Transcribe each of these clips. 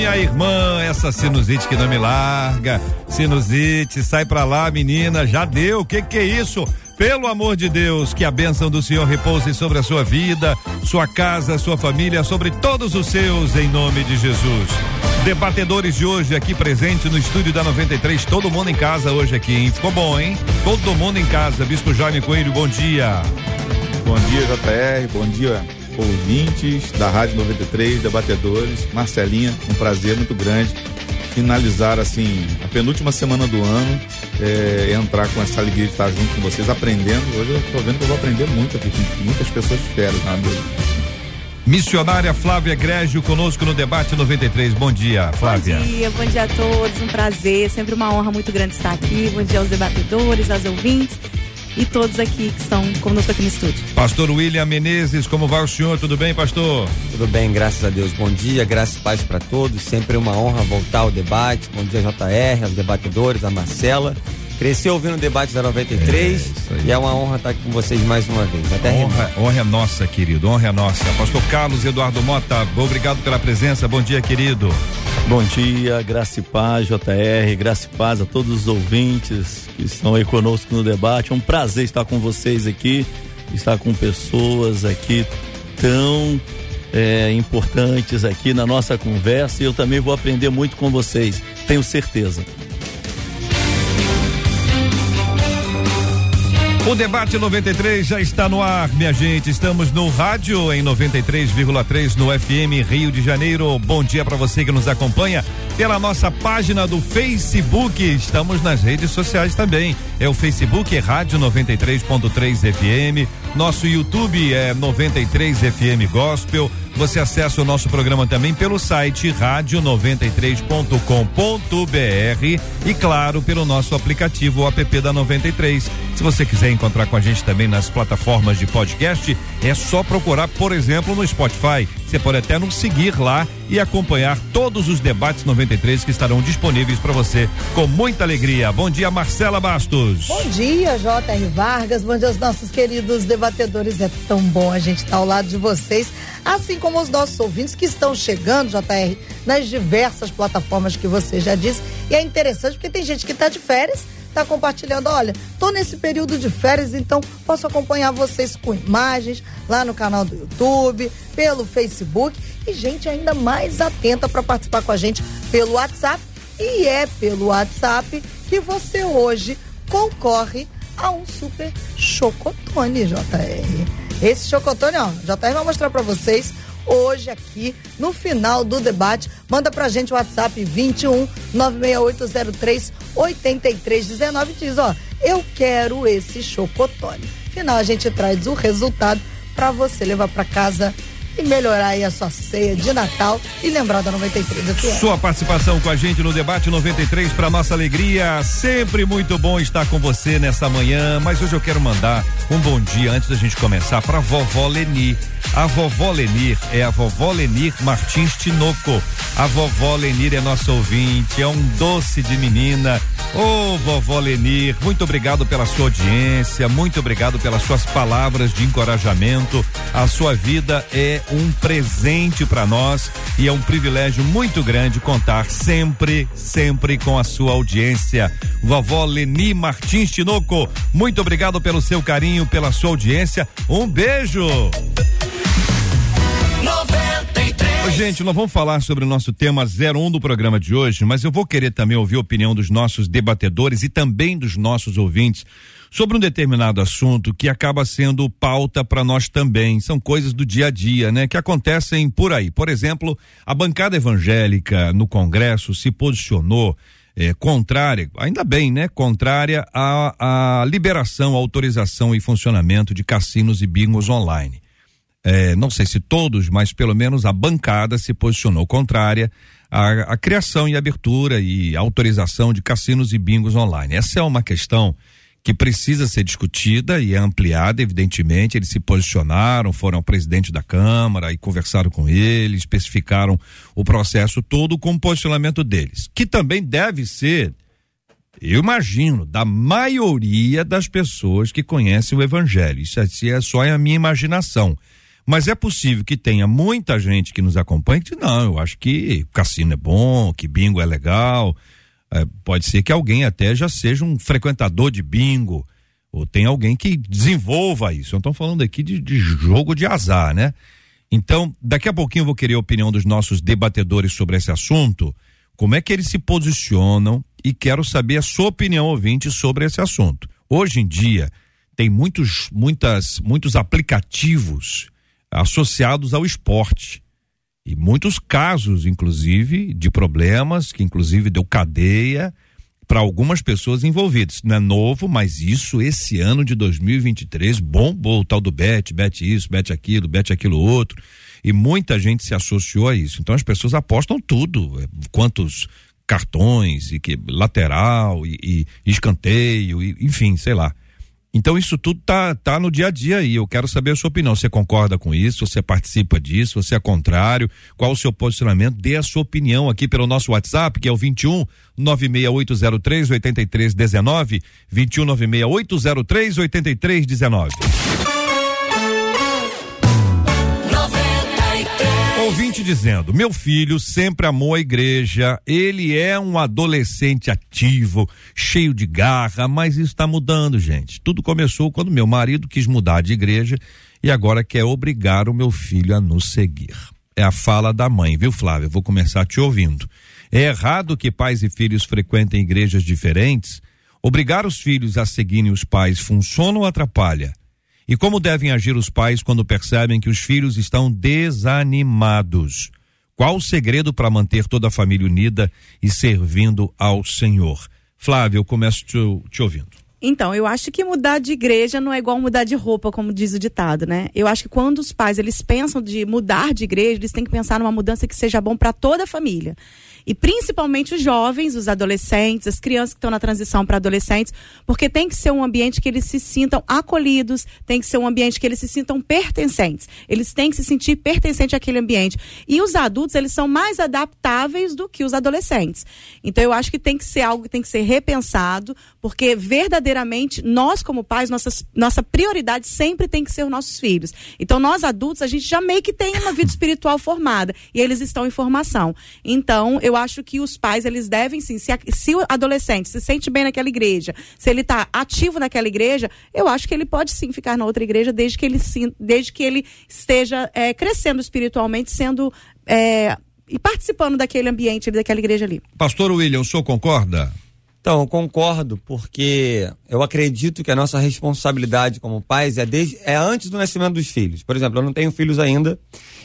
minha irmã. Essa sinusite que não me larga. Sinusite, sai pra lá, menina. Já deu. O que que é isso? Pelo amor de Deus, que a bênção do Senhor repouse sobre a sua vida, sua casa, sua família, sobre todos os seus, em nome de Jesus. Debatedores de hoje aqui presente no estúdio da 93, todo mundo em casa hoje aqui, hein? Ficou bom, hein? Todo mundo em casa. Bispo Jaime Coelho, bom dia. Bom dia, JR, bom dia, ouvintes da Rádio 93, debatedores. Marcelinha, um prazer muito grande finalizar assim a penúltima semana do ano, é, entrar com essa alegria de estar junto com vocês, aprendendo. Hoje eu estou vendo que eu vou aprender muito aqui com muitas pessoas férias na mesa. Missionária Flávia Grégio conosco no debate 93. Bom dia, Flávia. Bom dia, bom dia a todos. Um prazer, sempre uma honra muito grande estar aqui. Bom dia aos debatedores, aos ouvintes e todos aqui que estão conosco aqui no estúdio. Pastor William Menezes, como vai o senhor? Tudo bem, pastor? Tudo bem, graças a Deus. Bom dia, graças e paz para todos. Sempre uma honra voltar ao debate. Bom dia, JR, aos debatedores, a Marcela. Cresci ouvindo o debate da 93 é, e é uma honra estar aqui com vocês mais uma vez. Até honra, honra é nossa, querido, honra é nossa. Pastor Carlos Eduardo Mota, obrigado pela presença. Bom dia, querido. Bom dia, graça e paz, JR, graça e paz a todos os ouvintes que estão aí conosco no debate. É um prazer estar com vocês aqui, estar com pessoas aqui tão é, importantes aqui na nossa conversa e eu também vou aprender muito com vocês, tenho certeza. O debate 93 já está no ar, minha gente. Estamos no rádio em 93,3 no FM Rio de Janeiro. Bom dia para você que nos acompanha pela nossa página do Facebook. Estamos nas redes sociais também. É o Facebook é Rádio 93.3 FM. Nosso YouTube é 93 FM Gospel. Você acessa o nosso programa também pelo site rádio93.com.br e claro, pelo nosso aplicativo o app da 93. Se você quiser encontrar com a gente também nas plataformas de podcast, é só procurar, por exemplo, no Spotify. Você pode até nos seguir lá e acompanhar todos os debates 93 que estarão disponíveis para você com muita alegria. Bom dia, Marcela Bastos. Bom dia, J.R. Vargas. Bom dia aos nossos queridos debatedores. É tão bom a gente estar tá ao lado de vocês, assim como os nossos ouvintes que estão chegando, JR, nas diversas plataformas que você já disse. E é interessante porque tem gente que está de férias está compartilhando. Olha, tô nesse período de férias, então posso acompanhar vocês com imagens lá no canal do YouTube, pelo Facebook e gente ainda mais atenta para participar com a gente pelo WhatsApp. E é pelo WhatsApp que você hoje concorre a um super chocotone, JR. Esse chocotone, ó, JR vai mostrar para vocês hoje aqui no final do debate. Manda pra gente o WhatsApp 21 96803 8319 diz, ó, eu quero esse chocotone. Final a gente traz o resultado para você levar para casa e melhorar aí a sua ceia de Natal e lembrar da 93 FM. Sua participação com a gente no debate 93 para nossa alegria. Sempre muito bom estar com você nessa manhã, mas hoje eu quero mandar um bom dia antes da gente começar para vovó Leni. A vovó Lenir é a vovó Lenir Martins Tinoco. A vovó Lenir é nossa ouvinte, é um doce de menina. Ô oh, vovó Lenir, muito obrigado pela sua audiência, muito obrigado pelas suas palavras de encorajamento. A sua vida é um presente para nós e é um privilégio muito grande contar sempre, sempre com a sua audiência. Vovó Leni Martins Tinoco, muito obrigado pelo seu carinho, pela sua audiência. Um beijo. 93. Gente, nós vamos falar sobre o nosso tema 01 do programa de hoje, mas eu vou querer também ouvir a opinião dos nossos debatedores e também dos nossos ouvintes sobre um determinado assunto que acaba sendo pauta para nós também. São coisas do dia a dia, né? Que acontecem por aí. Por exemplo, a bancada evangélica no Congresso se posicionou é, contrária, ainda bem, né? Contrária à, à liberação, autorização e funcionamento de cassinos e bingos online. É, não sei se todos, mas pelo menos a bancada se posicionou contrária a, a, criação e abertura e autorização de cassinos e bingos online. Essa é uma questão que precisa ser discutida e é ampliada, evidentemente. Eles se posicionaram, foram ao presidente da Câmara e conversaram com ele, especificaram o processo todo com o posicionamento deles, que também deve ser, eu imagino, da maioria das pessoas que conhecem o Evangelho. Isso é só a minha imaginação. Mas é possível que tenha muita gente que nos acompanhe que não, eu acho que cassino é bom, que bingo é legal, é, pode ser que alguém até já seja um frequentador de bingo, ou tem alguém que desenvolva isso. Eu estou falando aqui de, de jogo de azar, né? Então, daqui a pouquinho eu vou querer a opinião dos nossos debatedores sobre esse assunto, como é que eles se posicionam e quero saber a sua opinião, ouvinte, sobre esse assunto. Hoje em dia, tem muitos, muitas, muitos aplicativos associados ao esporte. E muitos casos, inclusive, de problemas, que inclusive deu cadeia para algumas pessoas envolvidas. Não é novo, mas isso esse ano de 2023 bombou o tal do bet, bet isso, bet aquilo, bet aquilo outro. E muita gente se associou a isso. Então as pessoas apostam tudo, é, quantos cartões e que lateral e, e escanteio, e, enfim, sei lá. Então isso tudo tá, tá no dia a dia e eu quero saber a sua opinião. Você concorda com isso? Você participa disso? Você é contrário? Qual o seu posicionamento? Dê a sua opinião aqui pelo nosso WhatsApp, que é o 21 96803 8319, 21 96803 8319. Ouvinte dizendo: Meu filho sempre amou a igreja, ele é um adolescente ativo, cheio de garra, mas isso está mudando, gente. Tudo começou quando meu marido quis mudar de igreja e agora quer obrigar o meu filho a nos seguir. É a fala da mãe, viu, Flávia? Vou começar te ouvindo. É errado que pais e filhos frequentem igrejas diferentes? Obrigar os filhos a seguirem os pais funciona ou atrapalha? E como devem agir os pais quando percebem que os filhos estão desanimados? Qual o segredo para manter toda a família unida e servindo ao Senhor? Flávio, eu começo te, te ouvindo. Então, eu acho que mudar de igreja não é igual mudar de roupa, como diz o ditado, né? Eu acho que quando os pais eles pensam de mudar de igreja, eles têm que pensar numa mudança que seja bom para toda a família e principalmente os jovens, os adolescentes, as crianças que estão na transição para adolescentes, porque tem que ser um ambiente que eles se sintam acolhidos, tem que ser um ambiente que eles se sintam pertencentes. Eles têm que se sentir pertencentes àquele ambiente. E os adultos, eles são mais adaptáveis do que os adolescentes. Então eu acho que tem que ser algo que tem que ser repensado, porque verdadeiramente nós como pais, nossas, nossa prioridade sempre tem que ser os nossos filhos. Então nós adultos, a gente já meio que tem uma vida espiritual formada e eles estão em formação. Então eu acho que os pais, eles devem sim, se, se o adolescente se sente bem naquela igreja, se ele está ativo naquela igreja, eu acho que ele pode sim ficar na outra igreja desde que ele, desde que ele esteja é, crescendo espiritualmente, sendo. É, e participando daquele ambiente, daquela igreja ali. Pastor William, o senhor concorda? Então, eu concordo, porque eu acredito que a nossa responsabilidade como pais é, desde, é antes do nascimento dos filhos. Por exemplo, eu não tenho filhos ainda,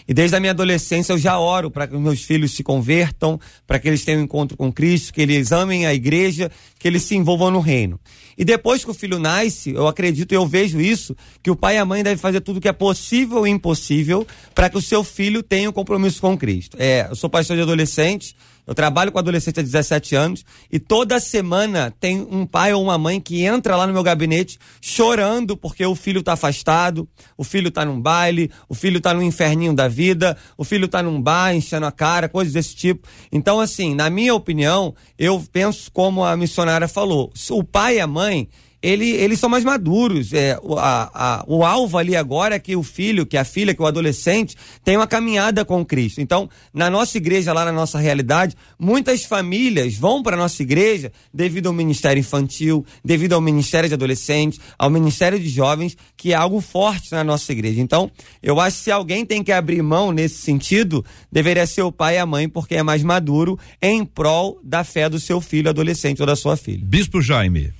e desde a minha adolescência eu já oro para que os meus filhos se convertam, para que eles tenham um encontro com Cristo, que eles amem a igreja, que eles se envolvam no reino. E depois que o filho nasce, eu acredito e eu vejo isso, que o pai e a mãe devem fazer tudo o que é possível e impossível para que o seu filho tenha um compromisso com Cristo. É, eu sou pastor de adolescentes, eu trabalho com adolescente há 17 anos e toda semana tem um pai ou uma mãe que entra lá no meu gabinete chorando porque o filho está afastado, o filho está num baile, o filho está no inferninho da vida, o filho está num bar enchendo a cara, coisas desse tipo. Então, assim, na minha opinião, eu penso como a missionária falou: o pai e a mãe ele, eles são mais maduros. É, o, a, a, o alvo ali agora é que o filho, que a filha, que o adolescente tenha uma caminhada com Cristo. Então, na nossa igreja, lá na nossa realidade, muitas famílias vão para a nossa igreja devido ao ministério infantil, devido ao ministério de adolescentes, ao ministério de jovens, que é algo forte na nossa igreja. Então, eu acho que se alguém tem que abrir mão nesse sentido, deveria ser o pai e a mãe, porque é mais maduro em prol da fé do seu filho adolescente ou da sua filha. Bispo Jaime.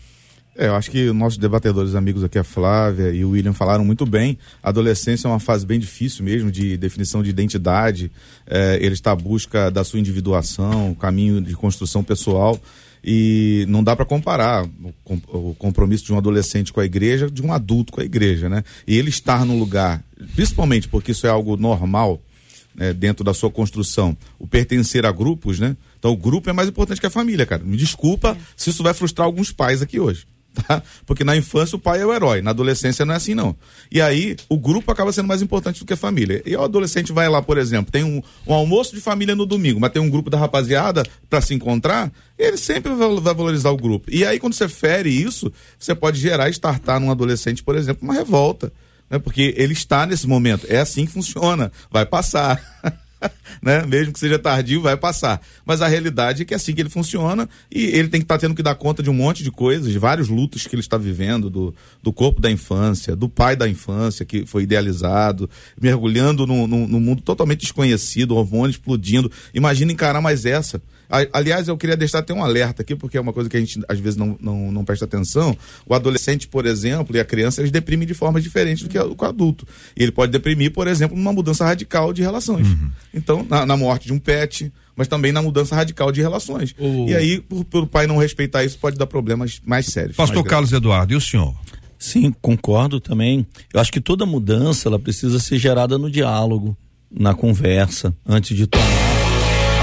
É, eu acho que nossos debatedores amigos aqui, a Flávia e o William, falaram muito bem. A adolescência é uma fase bem difícil mesmo de definição de identidade. É, ele está à busca da sua individuação, caminho de construção pessoal. E não dá para comparar o, compromisso de um adolescente com a igreja de um adulto com a igreja, né? E ele estar no lugar, principalmente porque isso é algo normal né, dentro da sua construção, o pertencer a grupos, né? Então o grupo é mais importante que a família, cara. Me desculpa é. se isso vai frustrar alguns pais aqui hoje. Tá? Porque na infância o pai é o herói, na adolescência não é assim não. E aí o grupo acaba sendo mais importante do que a família. E o adolescente vai lá, por exemplo, tem um, um almoço de família no domingo, mas tem um grupo da rapaziada para se encontrar, ele sempre vai, valorizar o grupo. E aí quando você fere isso, você pode gerar, estartar num adolescente, por exemplo, uma revolta. Né? Porque ele está nesse momento. É assim que funciona. Vai passar. né? Mesmo que seja tardio, vai passar. Mas a realidade é que é assim que ele funciona e ele tem que estar tá tendo que dar conta de um monte de coisas, de vários lutos que ele está vivendo, do, do corpo da infância, do pai da infância que foi idealizado, mergulhando num, mundo totalmente desconhecido, hormônio explodindo. Imagina encarar mais essa. Aliás, eu queria deixar até um alerta aqui, porque é uma coisa que a gente às vezes não, não, não presta atenção. O adolescente, por exemplo, e a criança, eles deprimem de formas diferentes do que o adulto. E ele pode deprimir, por exemplo, numa mudança radical de relações. Uhum. Então, na, na, morte de um pet, mas também na mudança radical de relações. O... E aí, por, pelo pai não respeitar isso, pode dar problemas mais sérios. Pastor mais Carlos Eduardo, e o senhor? Sim, concordo também. Eu acho que toda mudança ela precisa ser gerada no diálogo, na conversa, antes de tomar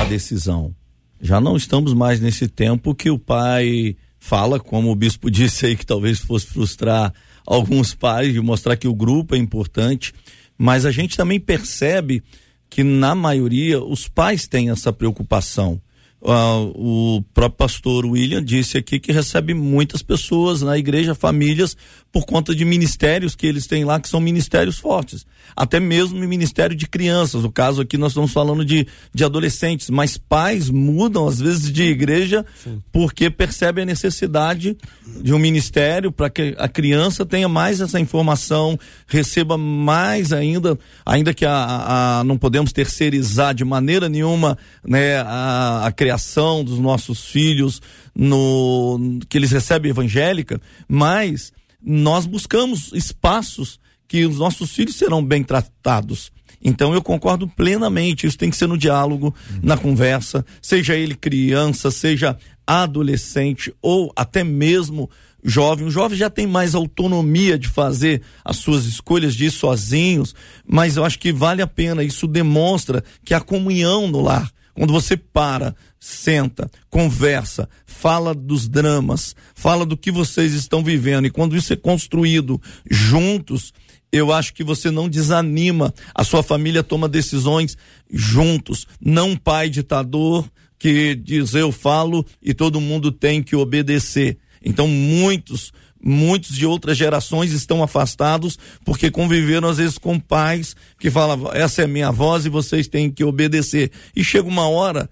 a decisão. Já não estamos mais nesse tempo que o pai fala, como o bispo disse aí, que talvez fosse frustrar alguns pais de mostrar que o grupo é importante, mas a gente também percebe que na maioria os pais têm essa preocupação o próprio pastor William disse aqui que recebe muitas pessoas na igreja, famílias, por conta de ministérios que eles têm lá, que são ministérios fortes. Até mesmo ministério de crianças. O caso aqui nós estamos falando de, de adolescentes, mas pais mudam às vezes de igreja Sim. porque percebem a necessidade de um ministério para que a criança tenha mais essa informação, receba mais ainda, ainda que a, a não podemos terceirizar de maneira nenhuma né, a, a criação criação dos nossos filhos, no que eles recebem evangélica, mas nós buscamos espaços que os nossos filhos serão bem tratados. Então eu concordo plenamente, isso tem que ser no diálogo, uhum. na conversa, seja ele criança, seja adolescente ou até mesmo jovem. O jovem já tem mais autonomia de fazer as suas escolhas de ir sozinhos, mas eu acho que vale a pena, isso demonstra que a comunhão no lar, quando você para, senta, conversa, fala dos dramas, fala do que vocês estão vivendo e quando isso é construído juntos, eu acho que você não desanima, a sua família toma decisões juntos, não pai ditador que diz eu falo e todo mundo tem que obedecer. Então muitos muitos de outras gerações estão afastados porque conviveram às vezes com pais que falavam essa é minha voz e vocês têm que obedecer. E chega uma hora,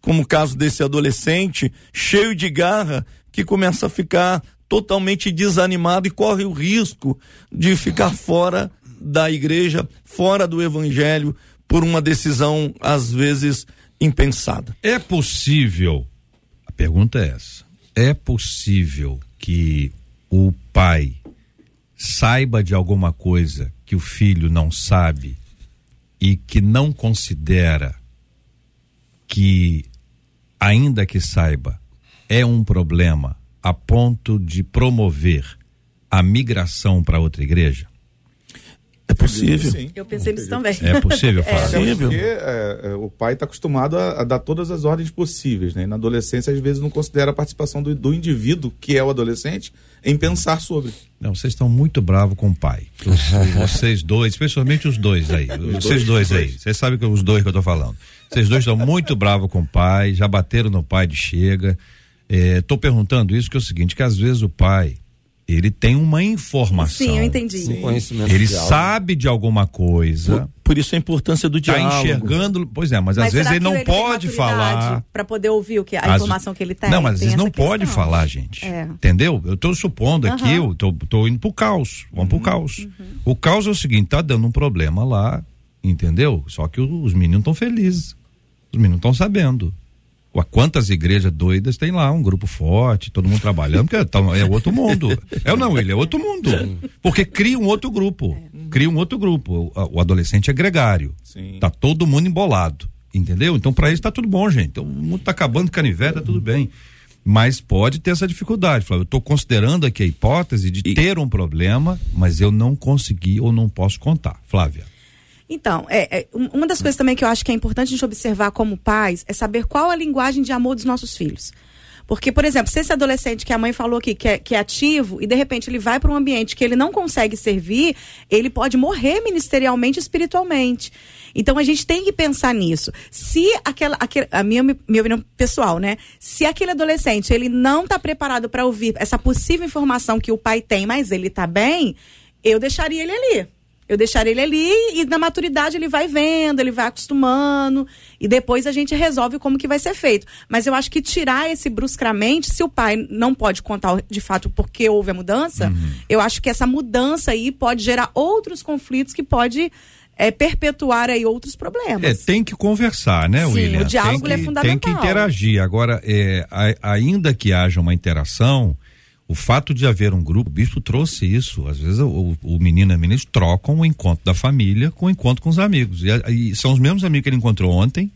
como o caso desse adolescente, cheio de garra, que começa a ficar totalmente desanimado e corre o risco de ficar fora da igreja, fora do evangelho, por uma decisão às vezes impensada. É possível, a pergunta é essa, é possível que o pai saiba de alguma coisa que o filho não sabe e que não considera que, ainda que saiba, é um problema a ponto de promover a migração para outra igreja? É possível. Sim. Eu pensei nisso também. É possível, É possível. Porque é, é, o pai está acostumado a, a, dar todas as ordens possíveis, né? E na adolescência, às vezes, não considera a participação do, do indivíduo, que é o adolescente, em pensar sobre. Não, vocês estão muito bravos com o pai. vocês dois, especialmente os dois aí. Os vocês dois, dois aí. Vocês sabem que os dois que eu estou falando. Vocês dois estão muito bravos com o pai, já bateram no pai de chega. Estou é, perguntando isso que é o seguinte, que às vezes o pai ele tem uma informação. Sim, eu entendi. Sim. Ele de sabe de alguma coisa. Por, por, isso a importância do tá diálogo. Está enxergando, pois é, mas, mas às vezes ele não ele pode falar para poder ouvir o que a as, informação que ele tem. Não, mas às vezes não questão. pode falar, gente. É. Entendeu? Eu estou supondo uhum. aqui, eu tô, tô indo pro caos. Vamos uhum. pro caos. Uhum. O caos é o seguinte, tá dando um problema lá, entendeu? Só que os meninos estão felizes. Os meninos estão sabendo quantas igrejas doidas tem lá, um grupo forte, todo mundo trabalhando, porque é outro mundo. É ou não, ele é outro mundo. Porque cria um outro grupo. Cria um outro grupo. O, adolescente é gregário. Sim. Tá todo mundo embolado. Entendeu? Então, para isso tá tudo bom, gente. Então, o mundo tá acabando de canivete, tá tudo bem. Mas pode ter essa dificuldade, Flávio. Eu estou considerando aqui a hipótese de e... ter um problema, mas eu não consegui ou não posso contar. Flávia. Então, é, é, uma das coisas também que eu acho que é importante a gente observar como pais é saber qual a linguagem de amor dos nossos filhos. Porque, por exemplo, se esse adolescente que a mãe falou aqui que é, que é ativo e de repente ele vai para um ambiente que ele não consegue servir, ele pode morrer ministerialmente espiritualmente. Então a gente tem que pensar nisso. Se aquela, a minha, minha opinião pessoal, né? Se aquele adolescente ele não está preparado para ouvir essa possível informação que o pai tem, mas ele está bem, eu deixaria ele ali. Eu deixaria ele ali e na maturidade ele vai vendo, ele vai acostumando e depois a gente resolve como que vai ser feito. Mas eu acho que tirar esse bruscamente, se o pai não pode contar de fato porque houve a mudança, uhum. eu acho que essa mudança aí pode gerar outros conflitos que pode é, perpetuar aí outros problemas. É, tem que conversar, né, Sim, William? O diálogo tem é que, é fundamental. Tem que interagir. Agora, é, a, ainda que haja uma interação, o fato de haver um grupo, o bispo trouxe isso. Às vezes o, o menino e a menina trocam o encontro da família com o encontro com os amigos. E, e são os mesmos amigos que ele encontrou ontem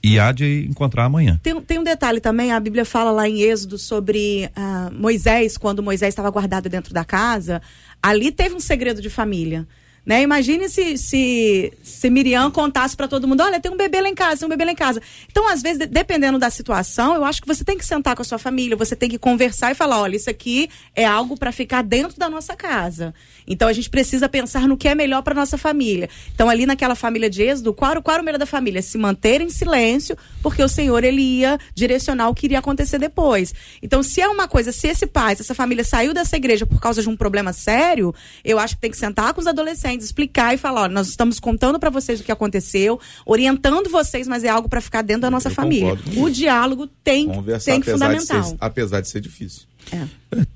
e há de encontrar amanhã. Tem, tem um detalhe também, a Bíblia fala lá em Êxodo sobre uh, Moisés, quando Moisés estava guardado dentro da casa, ali teve um segredo de família. Né? Imagine se, se, se Miriam contasse para todo mundo: olha, tem um bebê lá em casa, tem um bebê lá em casa. Então, às vezes, dependendo da situação, eu acho que você tem que sentar com a sua família, você tem que conversar e falar: olha, isso aqui é algo para ficar dentro da nossa casa. Então, a gente precisa pensar no que é melhor para nossa família. Então, ali naquela família de Êxodo, qual, qual era o melhor da família? Se manter em silêncio, porque o Senhor ele ia direcionar o que iria acontecer depois. Então, se é uma coisa, se esse pai, se essa família saiu dessa igreja por causa de um problema sério, eu acho que tem que sentar com os adolescentes explicar e falar, nós estamos contando para vocês o que aconteceu, orientando vocês, mas é algo para ficar dentro da nossa Eu família. O diálogo tem, tem que fundamental. De ser, apesar de ser difícil. É.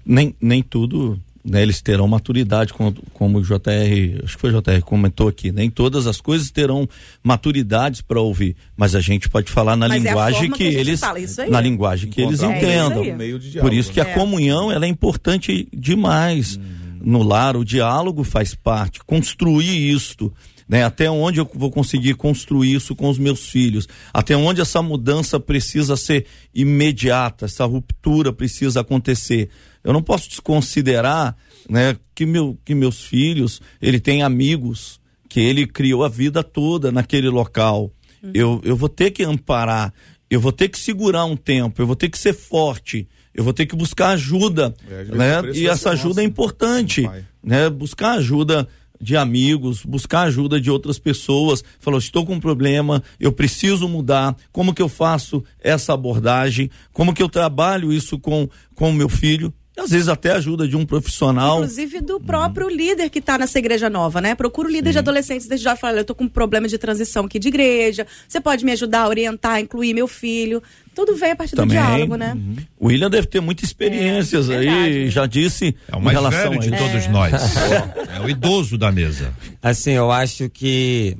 Nem, nem tudo né, eles terão maturidade, como, como o JR, acho que foi o JR comentou aqui, nem todas as coisas terão maturidades para ouvir, mas a gente pode falar na mas é linguagem é que, que eles na linguagem que eles entendam. Isso Por isso que a é. comunhão ela é importante demais. Hum no lar, o diálogo faz parte, construir isto. Né? Até onde eu vou conseguir construir isso com os meus filhos? Até onde essa mudança precisa ser imediata, essa ruptura precisa acontecer? Eu não posso desconsiderar, né, que, meu, que meus filhos, ele tem amigos que ele criou a vida toda naquele local. Uhum. Eu, eu vou ter que amparar, eu vou ter que segurar um tempo, eu vou ter que ser forte, eu vou ter que buscar ajuda, é, né? E essa ajuda é importante, né? Buscar ajuda de amigos, buscar ajuda de outras pessoas. Falou, estou com um problema, eu preciso mudar. Como que eu faço essa abordagem? Como que eu trabalho isso com com o meu filho? Às vezes até ajuda de um profissional. Inclusive do próprio uhum. líder que está nessa igreja nova, né? Procura o líder Sim. de adolescentes desde já fala, eu tô com um problema de transição aqui de igreja. Você pode me ajudar a orientar, incluir meu filho. Tudo vem a partir Também, do diálogo, né? Uhum. O William deve ter muitas experiências é, aí, já disse. É o mais velho de todos é. nós. é o idoso da mesa. Assim, eu acho que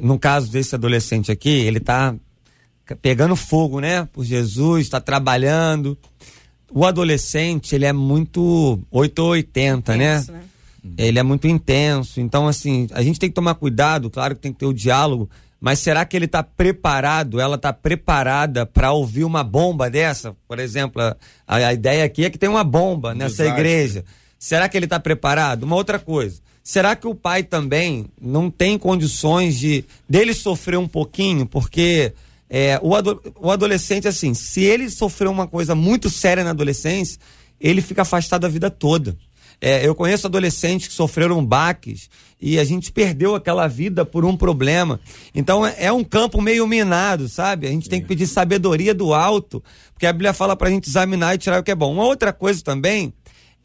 no caso desse adolescente aqui, ele tá pegando fogo, né? Por Jesus, está trabalhando o adolescente, ele é muito 8 ou 80, né? né? Ele é muito intenso. Então, assim, a gente tem que tomar cuidado, claro que tem que ter o diálogo, mas será que ele está preparado, ela está preparada para ouvir uma bomba dessa? Por exemplo, a, a, ideia aqui é que tem uma bomba um nessa desastre. igreja. Será que ele está preparado? Uma outra coisa. Será que o pai também não tem condições de dele sofrer um pouquinho? Porque é, o, ado o adolescente, assim, se ele sofreu uma coisa muito séria na adolescência, ele fica afastado a vida toda. É, eu conheço adolescentes que sofreram baques e a gente perdeu aquela vida por um problema. Então é, é um campo meio minado, sabe? A gente tem que pedir sabedoria do alto, porque a Bíblia fala para a gente examinar e tirar o que é bom. Uma outra coisa também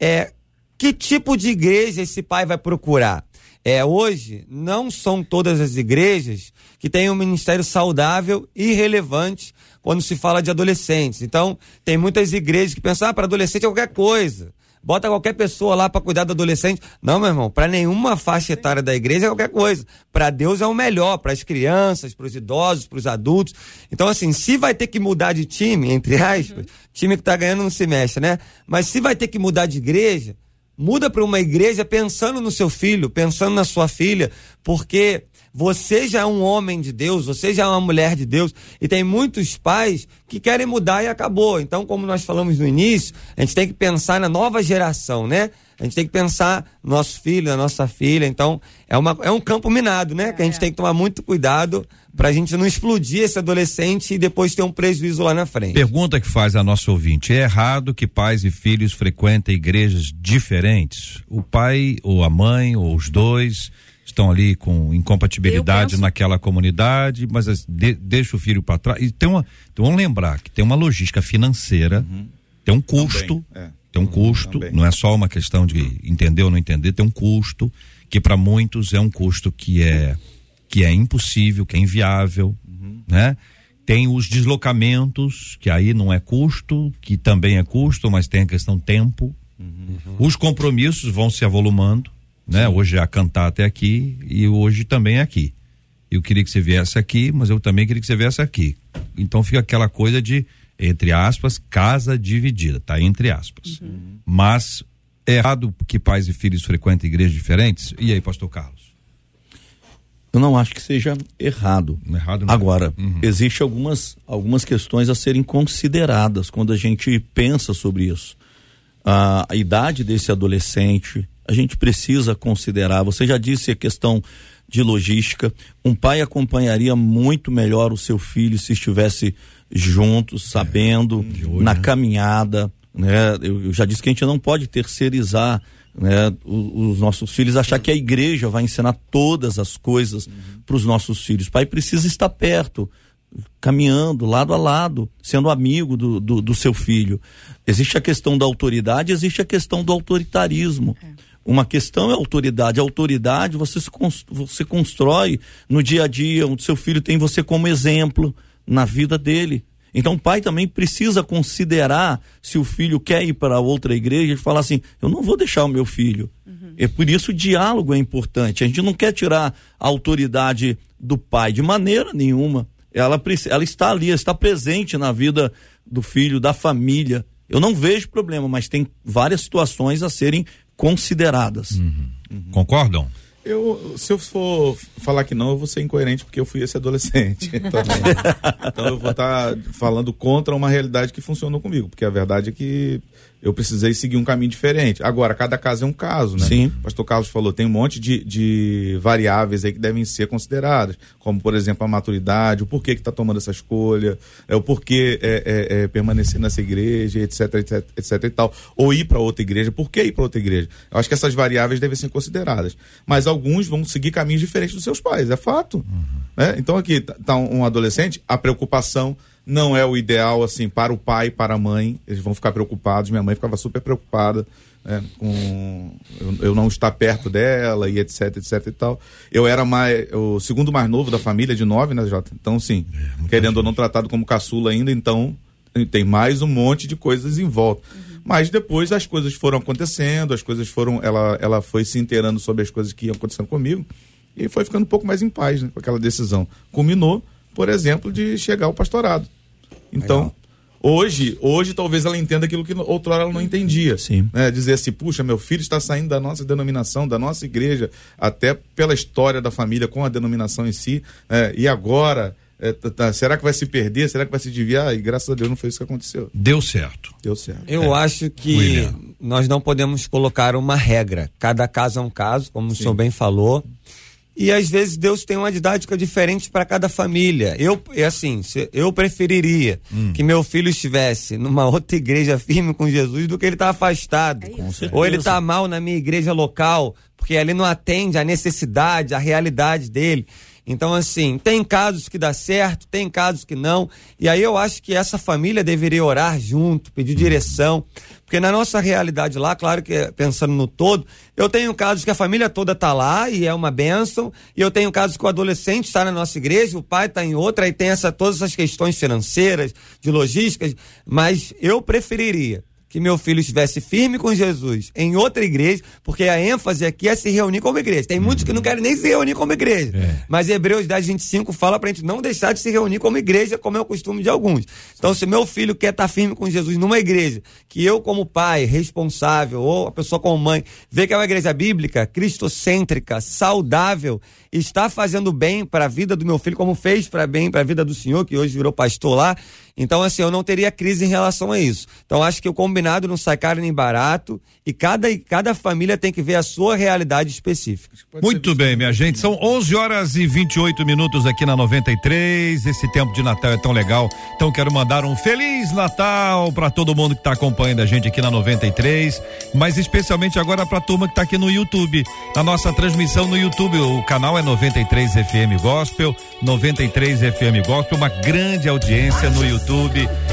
é que tipo de igreja esse pai vai procurar. É, hoje, não são todas as igrejas que têm um ministério saudável e relevante quando se fala de adolescentes. Então, tem muitas igrejas que pensam, ah, para adolescente é qualquer coisa. Bota qualquer pessoa lá para cuidar do adolescente. Não, meu irmão, para nenhuma faixa etária da igreja é qualquer coisa. Para Deus é o melhor, para as crianças, para os idosos, para os adultos. Então, assim, se vai ter que mudar de time, entre aspas, time que está ganhando não se mexe, né? Mas se vai ter que mudar de igreja, Muda para uma igreja pensando no seu filho, pensando na sua filha, porque você já é um homem de Deus, você já é uma mulher de Deus, e tem muitos pais que querem mudar e acabou. Então, como nós falamos no início, a gente tem que pensar na nova geração, né? A gente tem que pensar no nosso filho, na nossa filha. Então, é, uma, é um campo minado, né? Que a gente tem que tomar muito cuidado pra gente não explodir esse adolescente e depois ter um prejuízo lá na frente. Pergunta que faz a nossa ouvinte: é errado que pais e filhos frequentem igrejas diferentes? O pai ou a mãe ou os dois estão ali com incompatibilidade penso... naquela comunidade, mas de, deixa o filho para trás. E tem uma, então vamos lembrar que tem uma logística financeira, uhum. tem um custo, é. Tem um custo, Também. não é só uma questão de entender ou não entender, tem um custo que para muitos é um custo que é que é impossível, que é inviável, uhum. né? Tem os deslocamentos, que aí não é custo, que também é custo, mas tem a questão tempo. Uhum. Os compromissos vão se avolumando, né? Hoje é a cantar até aqui e hoje também é aqui. Eu queria que você viesse aqui, mas eu também queria que você viesse aqui. Então fica aquela coisa de, entre aspas, casa dividida, tá? Entre aspas. Uhum. Mas é errado que pais e filhos frequentem igrejas diferentes? E aí, pastor Carlos? Eu não acho que seja errado. errado não. Agora, uhum. existe algumas, algumas questões a serem consideradas quando a gente pensa sobre isso. a idade desse adolescente, a gente precisa considerar. Você já disse a questão de logística. Um pai acompanharia muito melhor o seu filho se estivesse junto, sabendo, é, na né? caminhada. Né? Eu, eu, já disse que a gente não pode terceirizar né, os, os, nossos filhos, achar que a igreja vai ensinar todas as coisas uhum. para os nossos filhos. O pai precisa estar perto, caminhando lado a lado, sendo amigo do, do, do seu filho. Existe a questão da autoridade, existe a questão do autoritarismo. É. Uma questão é autoridade. A autoridade você, se você constrói no dia a dia, onde seu filho tem você como exemplo na vida dele. Então o pai também precisa considerar se o filho quer ir para outra igreja e falar assim: eu não vou deixar o meu filho. Uhum. É por isso o diálogo é importante. A gente não quer tirar a autoridade do pai de maneira nenhuma. Ela, ela está ali, está presente na vida do filho, da família. Eu não vejo problema, mas tem várias situações a serem consideradas. Uhum. Uhum. Concordam? Eu, se eu for falar que não, eu vou ser incoerente porque eu fui esse adolescente. Então, eu vou estar tá falando contra uma realidade que funcionou comigo, porque a verdade é que eu precisei seguir um caminho diferente. Agora, cada caso é um caso, né? Sim. O pastor Carlos falou, tem um monte de, de variáveis aí que devem ser consideradas, como, por exemplo, a maturidade, o porquê que está tomando essa escolha, é, o porquê é, é, é, permanecer nessa igreja, etc, etc, etc e tal. Ou ir para outra igreja, por que ir para outra igreja? Eu acho que essas variáveis devem ser consideradas. Mas alguns vão seguir caminhos diferentes dos seus pais, é fato. Uhum. Né? Então, aqui está um adolescente, a preocupação não é o ideal assim para o pai e para a mãe. Eles vão ficar preocupados. Minha mãe ficava super preocupada né, com eu, eu, não estar perto dela e etc, etc e tal. Eu era mais o segundo mais novo da família de nove, né, Jota? Então, sim, é, querendo ou não tratado como caçula ainda, então tem mais um monte de coisas em volta. Uhum. Mas depois as coisas foram acontecendo, as coisas foram, ela, ela foi se inteirando sobre as coisas que iam acontecendo comigo e foi ficando um pouco mais em paz né, com aquela decisão. Culminou, por exemplo, de chegar ao pastorado. Então, Legal. hoje, hoje talvez ela entenda aquilo que outrora ela não entendia. Sim. Né? Dizer assim, puxa, meu filho está saindo da nossa denominação, da nossa igreja, até pela história da família com a denominação em si, é, e agora. É, tá, tá, será que vai se perder? Será que vai se desviar? E graças a Deus não foi isso que aconteceu. Deu certo. Deu certo. Eu é. acho que William. nós não podemos colocar uma regra. Cada caso é um caso, como Sim. o senhor bem falou. E às vezes Deus tem uma didática diferente para cada família. Eu, é assim, eu preferiria hum. que meu filho estivesse numa outra igreja firme com Jesus do que ele tá afastado. É Ou ele tá mal na minha igreja local, porque ali não atende à necessidade, à realidade dele. Então, assim, tem casos que dá certo, tem casos que não. E aí eu acho que essa família deveria orar junto, pedir direção. Porque na nossa realidade lá, claro que pensando no todo, eu tenho casos que a família toda tá lá e é uma bênção. E eu tenho casos que o adolescente está na nossa igreja, o pai está em outra, e tem essa, todas essas questões financeiras, de logísticas. Mas eu preferiria que meu filho estivesse firme com Jesus em outra igreja, porque a ênfase aqui é se reunir como igreja. Tem muitos que não querem nem se reunir como igreja. É. Mas Hebreus 10, 25 fala pra gente não deixar de se reunir como igreja, como é o costume de alguns. Então, se meu filho quer estar tá firme com Jesus numa igreja, que eu, como pai, responsável, ou a pessoa como mãe, vê que é uma igreja bíblica, cristocêntrica, saudável, está fazendo bem para a vida do meu filho, como fez para bem para a vida do senhor, que hoje virou pastor lá. Então, assim, eu não teria crise em relação a isso. Então, acho que o combinado não sai caro nem barato e cada, cada família tem que ver a sua realidade específica. Muito bem, minha gente. São 11 horas e 28 minutos aqui na 93. Esse tempo de Natal é tão legal. Então, quero mandar um Feliz Natal para todo mundo que está acompanhando a gente aqui na 93, mas especialmente agora para a turma que está aqui no YouTube. Na nossa transmissão no YouTube, o canal é 93 FM Gospel, 93 FM Gospel, uma grande audiência no YouTube,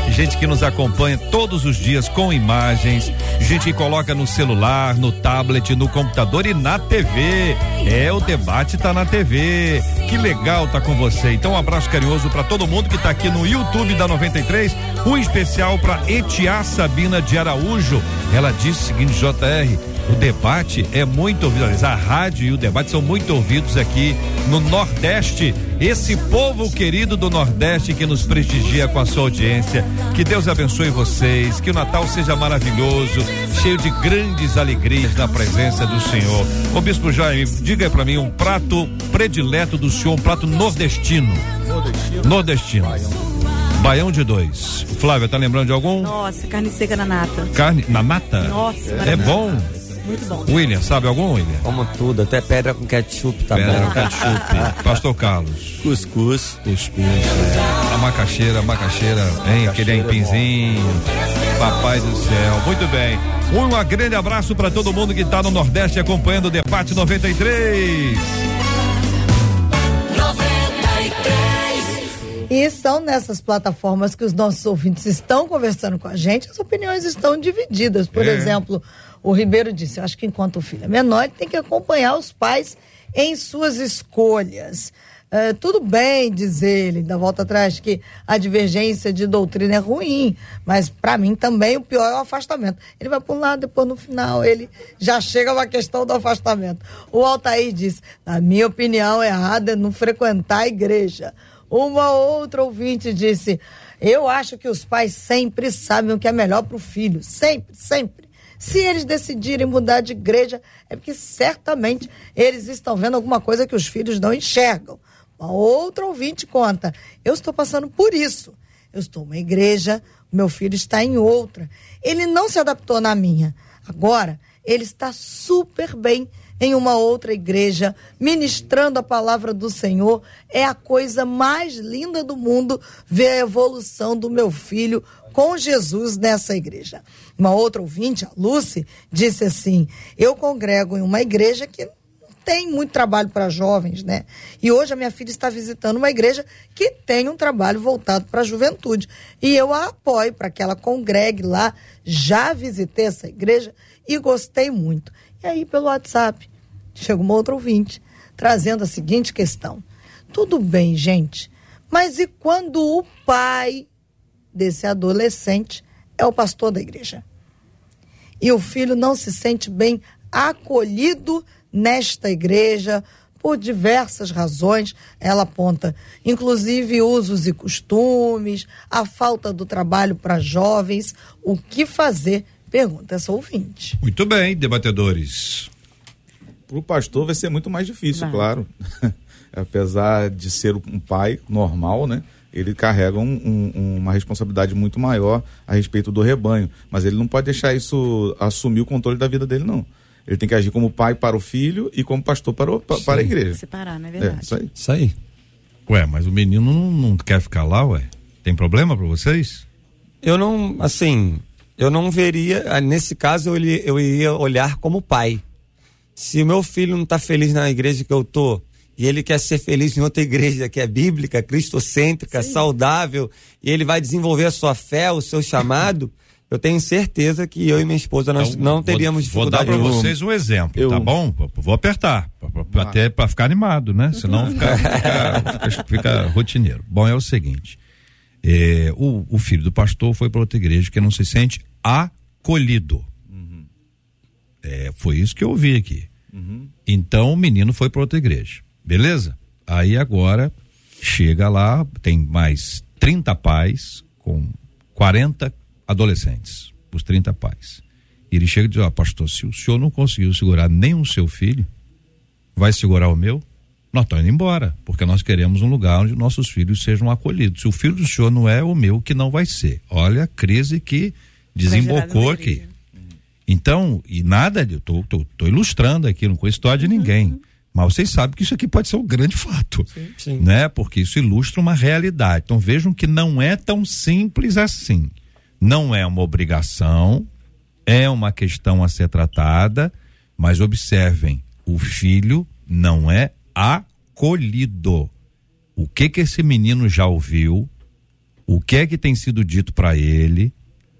gente que nos acompanha todos os dias com imagens, gente que coloca no celular, no tablet, no computador e na TV. É, o debate tá na TV. Que legal tá com você. Então, um abraço carinhoso para todo mundo que tá aqui no YouTube da 93, um especial para Etiá Sabina de Araújo. Ela disse o seguinte, JR, o debate é muito ouvido, a rádio e o debate são muito ouvidos aqui no Nordeste. Esse povo querido do Nordeste que nos prestigia com a sua audiência. Que Deus abençoe vocês, que o Natal seja maravilhoso, cheio de grandes alegrias na presença do Senhor. Ô Bispo Jaime, diga para mim um prato predileto do senhor, um prato nordestino. Nordestino. Nordestino. Baião de dois. Flávia, tá lembrando de algum? Nossa, carne seca na nata. Carne na nata? Nossa, é bom. Muito bom. William, sabe algum, William? Como tudo, até pedra com ketchup tá Pedra bom. com ketchup. Pastor Carlos. Cuscuz. Cuscuz. É. Macaxeira, macaxeira, hein? Aquele empinzinho. Papai do céu. Muito bem. Um grande abraço para todo mundo que tá no Nordeste acompanhando o debate 93. E são nessas plataformas que os nossos ouvintes estão conversando com a gente, as opiniões estão divididas. Por É. exemplo, o Ribeiro disse: Eu acho que enquanto o filho é menor, ele tem que acompanhar os pais em suas escolhas. É, tudo bem, diz ele, da volta atrás, que a divergência de doutrina é ruim, mas para mim também o pior é o afastamento. Ele vai para um lado, depois no final ele já chega uma questão do afastamento. O Altair diz: na minha opinião, errado é não frequentar a igreja. Uma outra ouvinte disse: Eu acho que os pais sempre sabem o que é melhor para o filho. Sempre, sempre. Se eles decidirem mudar de igreja, é porque certamente eles estão vendo alguma coisa que os filhos não enxergam. Uma outra ouvinte conta: Eu estou passando por isso. Eu estou numa igreja, meu filho está em outra. Ele não se adaptou na minha. Agora, ele está super bem em uma outra igreja, ministrando a palavra do Senhor. É a coisa mais linda do mundo ver a evolução do meu filho com Jesus nessa igreja. Uma outra ouvinte, a Lucy, disse assim: Eu congrego em uma igreja que tem muito trabalho para jovens, né? E hoje a minha filha está visitando uma igreja que tem um trabalho voltado para a juventude. E eu a apoio para que ela congregue lá. Já visitei essa igreja e gostei muito. E aí, pelo WhatsApp, chega uma outra ouvinte, trazendo a seguinte questão. Tudo bem, gente, mas e quando o pai desse adolescente é o pastor da igreja? E o filho não se sente bem acolhido nesta igreja por diversas razões, ela aponta, inclusive usos e costumes, a falta do trabalho para jovens, o que fazer? Pergunta essa ouvinte. Muito bem, debatedores. Para o pastor vai ser muito mais difícil, Vai. claro. Apesar de ser um pai normal, né? Ele carrega um- um- uma responsabilidade muito maior a respeito do rebanho. Mas ele não pode deixar isso assumir o controle da vida dele, não. Ele tem que agir como pai para o filho e como pastor para, o- pa- para a igreja. Separar, não é É, verdade? isso aí. Isso aí. Ué, mas o menino não, não quer ficar lá, ué? Tem problema pra vocês? Eu não, assim, eu não veria, ah, nesse caso eu, iria- eu iria olhar como pai. Se o meu filho não está feliz na igreja que eu tô e ele quer ser feliz em outra igreja que é bíblica, cristocêntrica, saudável, e ele vai desenvolver a sua fé, o seu chamado, eu tenho certeza que eu e minha esposa nós Então, não teríamos vou, Vou dar dificuldade pra nenhuma. vocês um exemplo, eu- tá bom? Vou apertar, pra- até para ficar animado, né? Senão fica, fica, fica- fica rotineiro. Bom, é o seguinte: é, o, o filho do pastor foi para outra igreja que não se sente acolhido. É, foi isso que eu ouvi aqui. Então o menino foi para outra igreja, beleza? Aí agora chega lá, tem mais 30 pais com 40 adolescentes, os 30 pais. E ele chega e diz: Ó, pastor, se o senhor não conseguiu segurar nem o seu filho, vai segurar o meu? nós estamos indo embora, porque nós queremos um lugar onde nossos filhos sejam acolhidos. Se o filho do senhor não é o meu, que não vai ser. Olha a crise que desembocou aqui. Então, e nada, eu tô, tô, tô, ilustrando aqui, não conheço história de ninguém. Uhum. Mas vocês sabem que isso aqui pode ser um grande fato, sim, sim. né? Porque isso ilustra uma realidade. Então vejam que não é tão simples assim. Não é uma obrigação, é uma questão a ser tratada, mas observem, o filho não é acolhido. O que que esse menino já ouviu? O que é que tem sido dito para ele?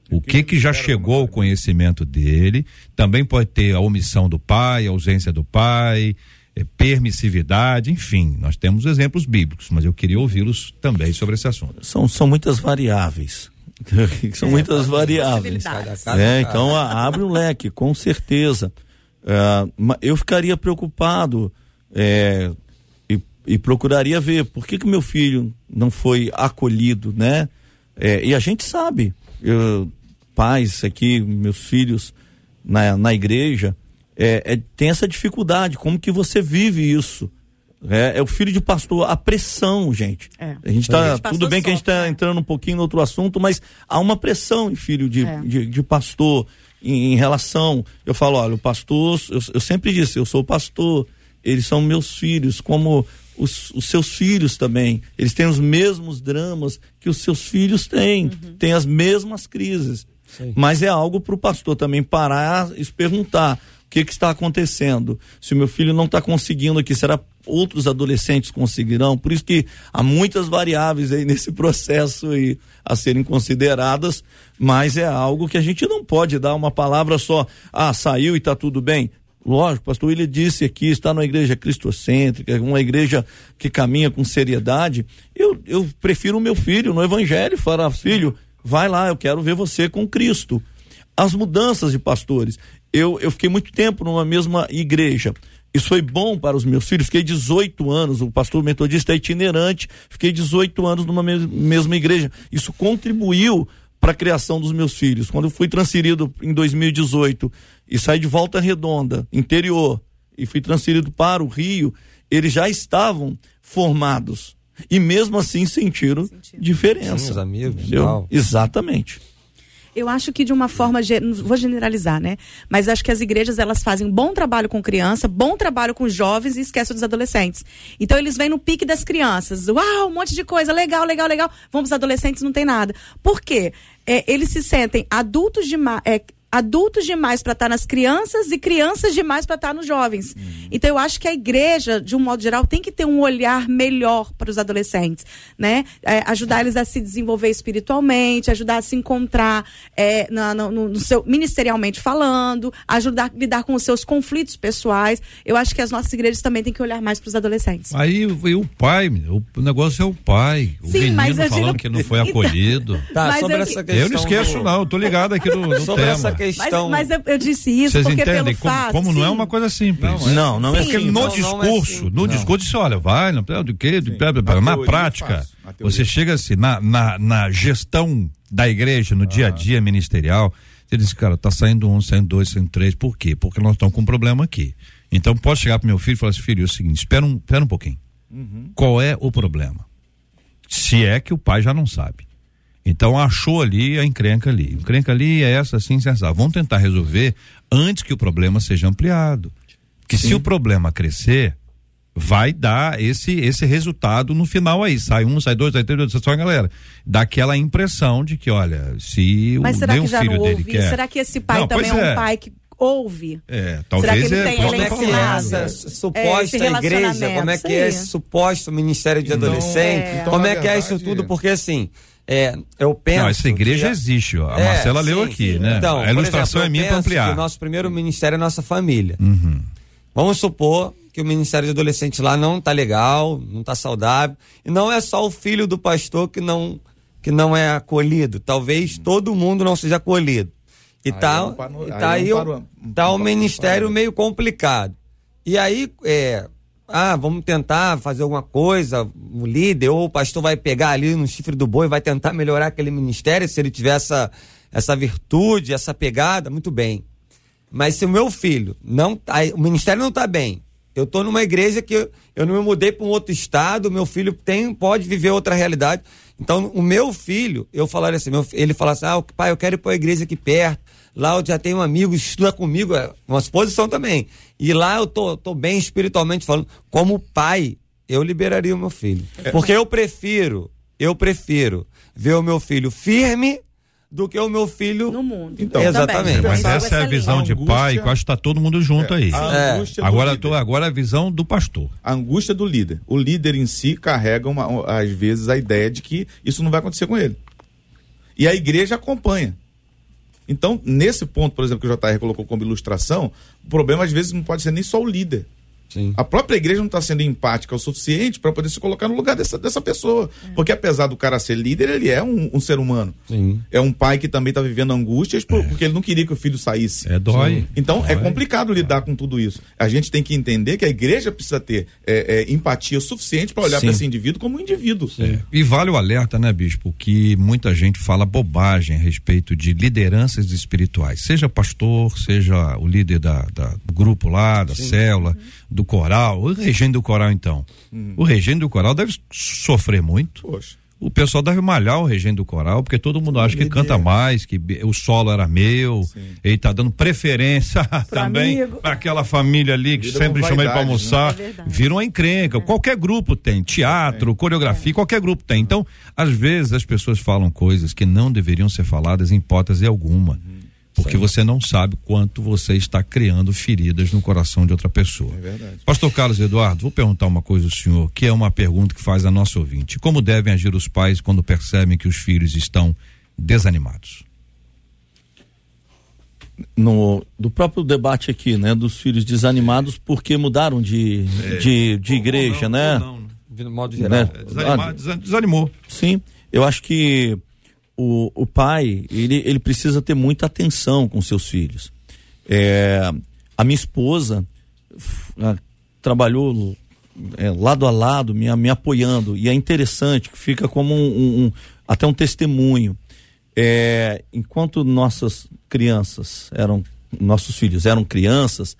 O que que já chegou ao conhecimento dele? Também pode ter a omissão do pai, a ausência do pai, é, permissividade, enfim, nós temos exemplos bíblicos, mas eu queria ouvi-los também sobre esse assunto. São, são muitas variáveis. são é, muitas variáveis. É, então abre o leque, com certeza. É, eu ficaria preocupado é, e, e, procuraria ver por que, que meu filho não foi acolhido, né? É, e a gente sabe, eu, pais aqui, meus filhos na, na igreja, é, é, tem essa dificuldade. Como que você vive isso? É, é, o filho de pastor, a pressão, gente. É. A gente tá. Tudo bem que a gente está entrando um pouquinho no outro assunto, mas há uma pressão em filho de, é. de, de, pastor em, em, relação. Eu falo, olha, o pastor, eu, eu, sempre disse, eu sou pastor, eles são meus filhos, como os, os, seus filhos também. Eles têm os mesmos dramas que os seus filhos têm, uhum. têm as mesmas crises. Mas é algo para o pastor também parar e se perguntar o que, que está acontecendo. Se o meu filho não está conseguindo aqui, será outros adolescentes conseguirão? Por isso que há muitas variáveis aí nesse processo aí a serem consideradas, mas é algo que a gente não pode dar uma palavra só, ah, saiu e está tudo bem. Lógico, pastor William disse aqui, está numa igreja cristocêntrica, uma igreja que caminha com seriedade. Eu, eu prefiro o meu filho no evangelho, falar, filho, vai lá, eu quero ver você com Cristo. As mudanças de pastores. Eu, eu fiquei muito tempo numa mesma igreja. Isso foi bom para os meus filhos. Fiquei 18 anos, o pastor metodista é itinerante, fiquei 18 anos numa mesma igreja. Isso contribuiu para a criação dos meus filhos. Quando eu fui transferido em 2018 e saí de Volta Redonda, interior, e fui transferido para o Rio, eles já estavam formados. E mesmo assim sentiram Sentido. diferença. Sim, os amigos, Exatamente. Eu acho que de uma forma, vou generalizar, né? Mas acho que as igrejas elas fazem bom trabalho com criança, bom trabalho com jovens e esquecem dos adolescentes. Então eles vêm no pique das crianças. Uau, um monte de coisa, legal, legal, legal. Vamos adolescentes, não tem nada. Por quê? É, eles se sentem adultos demais, é, adultos demais para estar tá nas crianças e crianças demais para estar tá nos jovens. Uhum. Então eu acho que a igreja, de um modo geral, tem que ter um olhar melhor para os adolescentes, né? É, ajudar eles a se desenvolver espiritualmente, ajudar a se encontrar é, na, no, no, seu ministerialmente falando, ajudar a lidar com os seus conflitos pessoais. Eu acho que as nossas igrejas também têm que olhar mais para os adolescentes. Aí o pai, o negócio é o pai, o Sim, menino falando que não foi acolhido. tá, sobre eu, essa questão eu não esqueço do... não, eu tô ligado aqui no, no sobre tema. Essa questão. Mas, mas eu, eu, disse isso Vocês porque entendem pelo como, fato, como não é uma coisa simples. Não, não, não é porque no não, discurso, não é no discurso disse, olha, vai, não do que, na prática, você chega assim, na, na, na gestão da igreja, no ah. dia a dia ministerial, você diz, cara, tá saindo um, saindo dois, saindo três, por quê? Porque nós estamos com um problema aqui. Então pode chegar pro meu filho e falar assim, filho, é o seguinte, espera um, espera um pouquinho. Uhum. Qual é o problema? Se é que o pai já não sabe. Então achou ali a encrenca ali. A encrenca ali é essa assim, essa. Vamos tentar resolver antes que o problema seja ampliado. Que se o problema crescer, vai dar esse esse resultado no final aí. Sai um, sai dois, sai três, sai só galera. Dá aquela impressão de que, olha, se Mas o, será que já filho não dele ouve? quer. Será que esse pai não, também é um é. pai que ouve? É, talvez Será que ele, é, tem, ele é ensinado? Essa suposta é, igreja, como é que é esse suposto ministério de adolescente? É. Então, como é que é isso tudo? Porque assim, é, eu penso. Não, essa igreja que, existe, ó. A é, Marcela sim, leu aqui, sim. né? Então, a ilustração exemplo, é minha para ampliar. o nosso primeiro ministério é nossa família. Uhum. Vamos supor que o ministério de adolescente lá não tá legal, não tá saudável. E não é só o filho do pastor que não, que não é acolhido. Talvez todo mundo não seja acolhido. E aí tá, é um tá aí, um, um, tá o ministério meio complicado. E aí, é, ah, vamos tentar fazer alguma coisa, o líder ou o pastor vai pegar ali no chifre do boi, vai tentar melhorar aquele ministério, se ele tiver essa, essa virtude, essa pegada, muito bem. Mas se o meu filho não tá, o ministério não está bem, Eu tô numa igreja que eu, eu não me mudei para um outro estado, meu filho tem, pode viver outra realidade. Então, o meu filho, eu falaria assim, meu, ele falasse, ah, pai, eu quero ir para a igreja aqui perto. Lá eu já tenho um amigo, estuda comigo, é uma exposição também. E lá eu tô, tô bem espiritualmente falando. Como pai, eu liberaria o meu filho. É. Porque eu prefiro, eu prefiro ver o meu filho firme do que o meu filho no mundo. Então, exatamente. Mas essa é a visão de pai, que eu acho que está todo mundo junto é, aí. É. Agora, tô, agora a visão do pastor. A angústia do líder. O líder em si carrega uma, às vezes a ideia de que isso não vai acontecer com ele. E a igreja acompanha. Então, nesse ponto, por exemplo, que o JR colocou como ilustração, o problema às vezes não pode ser nem só o líder. Sim. A própria igreja não está sendo empática o suficiente para poder se colocar no lugar dessa, dessa pessoa. É. Porque apesar do cara ser líder, ele é um, um ser humano. Sim. É um pai que também está vivendo angústias por, é. porque ele não queria que o filho saísse. É dói. Sim. Então é dói. é complicado lidar com tudo isso. A gente tem que entender que a igreja precisa ter é, é empatia suficiente para olhar para esse indivíduo como um indivíduo. É. E vale o alerta, né, bispo, que muita gente fala bobagem a respeito de lideranças espirituais. Seja pastor, seja o líder da, da do grupo lá, da célula. Uhum do coral, o regente do coral então. Hum. O regente do coral deve sofrer muito. Poxa. O pessoal deve malhar o regente do coral, porque todo mundo acha que canta mais, que o solo era meu, Sim. ele tá dando preferência também para aquela família ali que Vira sempre chama ele para né? almoçar. Né? É Vira uma encrenca. É. Qualquer grupo tem, teatro, é. coreografia, qualquer grupo tem. Então, às vezes as pessoas falam coisas que não deveriam ser faladas em hipótese alguma. Uhum porque você não sabe quanto você está criando feridas no coração de outra pessoa. É verdade. Pastor Carlos Eduardo, vou perguntar uma coisa ao senhor, que é uma pergunta que faz a nossa ouvinte. Como devem agir os pais quando percebem que os filhos estão desanimados? No, do próprio debate aqui, né, dos filhos desanimados porque mudaram de, é. de, de igreja, não, né? Não, de modo geral. Né? É, desanimou, desanimou. Sim, eu acho que o, o pai, ele, ele precisa ter muita atenção com seus filhos. É, a minha esposa trabalhou é, lado a lado, me, me apoiando, e é interessante que fica como um, um, até um testemunho. É, enquanto nossas crianças eram, nossos filhos eram crianças,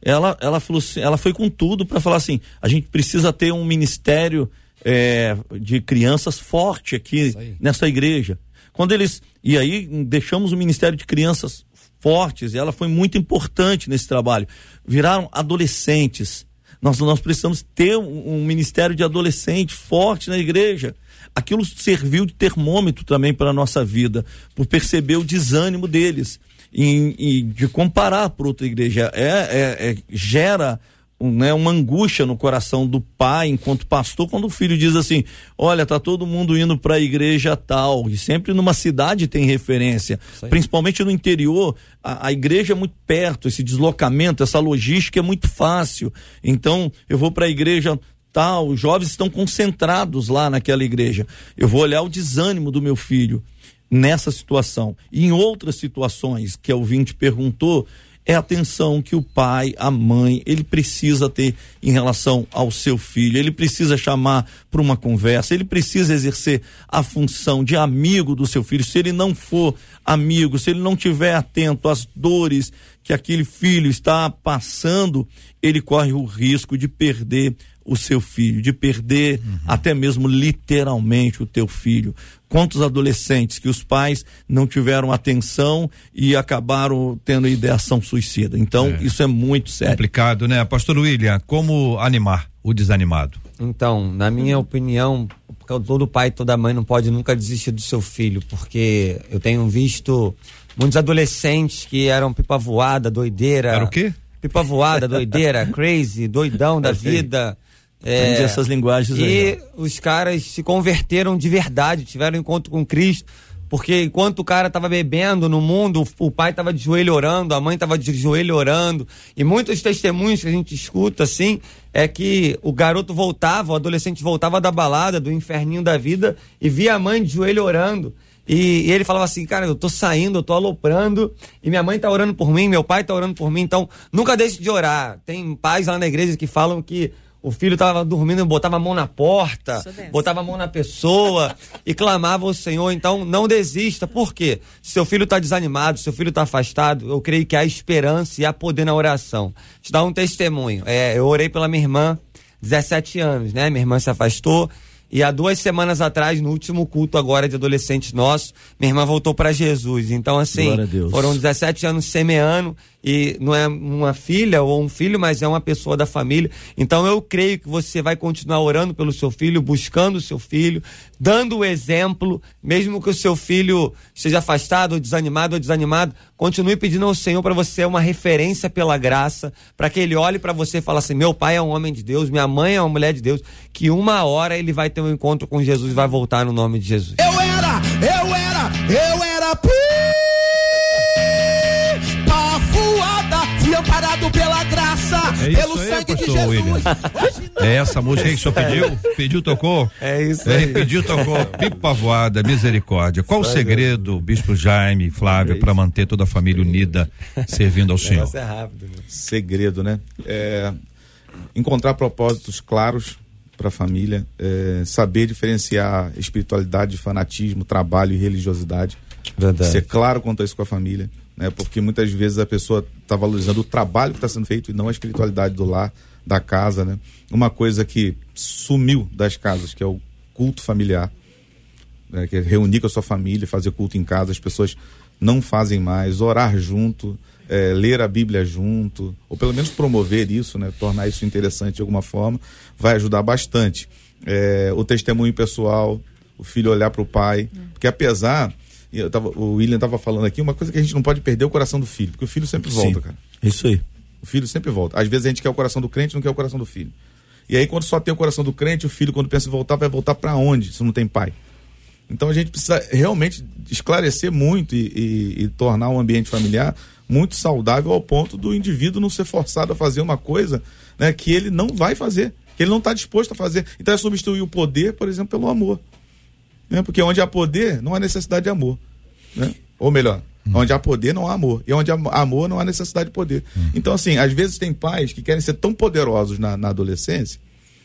ela, ela, falou assim, ela foi com tudo para falar assim: a gente precisa ter um ministério é, de crianças forte aqui nessa igreja. Quando eles. E aí deixamos o Ministério de Crianças fortes, e ela foi muito importante nesse trabalho. Viraram adolescentes. Nós, nós precisamos ter um, um ministério de adolescentes forte na igreja. Aquilo serviu de termômetro também para a nossa vida, por perceber o desânimo deles. E, e de comparar para outra igreja. É, é, é, gera né, uma angústia no coração do pai, enquanto pastor, quando o filho diz assim: Olha, tá todo mundo indo para a igreja tal, e sempre numa cidade tem referência, principalmente no interior, a, a, igreja é muito perto, esse deslocamento, essa logística é muito fácil. Então, eu vou para a igreja tal, os jovens estão concentrados lá naquela igreja. Eu vou olhar o desânimo do meu filho nessa situação. E em outras situações que a ouvinte perguntou, é a atenção que o pai, a mãe, ele precisa ter em relação ao seu filho. Ele precisa chamar para uma conversa, ele precisa exercer a função de amigo do seu filho. Se ele não for amigo, se ele não tiver atento às dores que aquele filho está passando, ele corre o risco de perder o seu filho, de perder uhum. até mesmo literalmente o teu filho. Quantos adolescentes que os pais não tiveram atenção e acabaram tendo ideação suicida. Então, é. isso é muito sério. Complicado, né? Pastor William, como animar o desanimado? Então, na minha opinião, todo pai, toda mãe não pode nunca desistir do seu filho, porque eu tenho visto muitos adolescentes que eram pipa voada, doideira. Era o quê? Pipa voada, doideira, crazy, doidão da vida. É, essas linguagens e aí. E os caras se converteram de verdade, tiveram um encontro com Cristo. Porque enquanto o cara estava bebendo no mundo, o pai estava de joelho orando, a mãe estava de joelho orando. E muitos testemunhos que a gente escuta assim é que o garoto voltava, o adolescente voltava da balada, do inferninho da vida, e via a mãe de joelho orando. E, e, ele falava assim, cara, eu tô saindo, eu tô aloprando, e minha mãe tá orando por mim, meu pai tá orando por mim, então nunca deixe de orar. Tem pais lá na igreja que falam que o filho estava dormindo, botava a mão na porta, botava a mão na pessoa e clamava ao Senhor. Então, não desista. Por quê? Se seu filho está desanimado, seu filho está afastado, eu creio que há esperança e há poder na oração. Te dar um testemunho. É, eu orei pela minha irmã, 17 anos, né? Minha irmã se afastou e há duas semanas atrás, no último culto agora de adolescentes nossos, minha irmã voltou para Jesus. Então, assim, foram 17 anos semeando e não é uma filha ou um filho, mas é uma pessoa da família. Então, eu creio que você vai continuar orando pelo seu filho, buscando o seu filho, dando o exemplo, mesmo que o seu filho esteja afastado, ou desanimado ou desanimado, continue pedindo ao Senhor para você uma referência pela graça, para que ele olhe para você e fale assim: meu pai é um homem de Deus, minha mãe é uma mulher de Deus, que uma hora ele vai ter um encontro com Jesus e vai voltar no nome de Jesus. Eu era, eu era, eu era fui amparado pela graça, é pelo aí, sangue de Jesus. É essa música que o senhor pediu? Pediu, tocou? É isso aí. É, pediu, tocou. Pipa voada, misericórdia. Qual o segredo, Bispo Jaime, Flávio, para manter toda a família unida servindo ao Senhor? É rápido, né? Segredo, né? É, encontrar propósitos claros para a família, é, saber diferenciar espiritualidade de fanatismo, trabalho e religiosidade. Verdade. Ser claro quanto a isso com a família né? Porque muitas vezes a pessoa está valorizando o trabalho que está sendo feito e não a espiritualidade do lar, da casa, né? Uma coisa que sumiu das casas, que é o culto familiar, né? que é reunir com a sua família, fazer culto em casa, as pessoas não fazem mais, orar junto, é, ler a Bíblia junto, ou pelo menos promover isso, né? Tornar isso interessante de alguma forma, vai ajudar bastante. É, o testemunho pessoal, o filho olhar para o pai, porque apesar eu tava, o William estava falando aqui, uma coisa que a gente não pode perder é o coração do filho, porque o filho sempre volta, Sim, cara. Isso aí. O filho sempre volta. Às vezes a gente quer o coração do crente, não quer o coração do filho. E aí, quando só tem o coração do crente, o filho, quando pensa em voltar, vai voltar para onde, se não tem pai? Então a gente precisa realmente esclarecer muito e, e, e, tornar o ambiente familiar muito saudável ao ponto do indivíduo não ser forçado a fazer uma coisa né, que ele não vai fazer, que ele não está disposto a fazer. Então é substituir o poder, por exemplo, pelo amor. Né? Porque onde há poder, não há necessidade de amor. Né? Ou melhor, hum. onde há poder, não há amor. E onde há amor, não há necessidade de poder. Hum. Então, assim, às vezes tem pais que querem ser tão poderosos na, na adolescência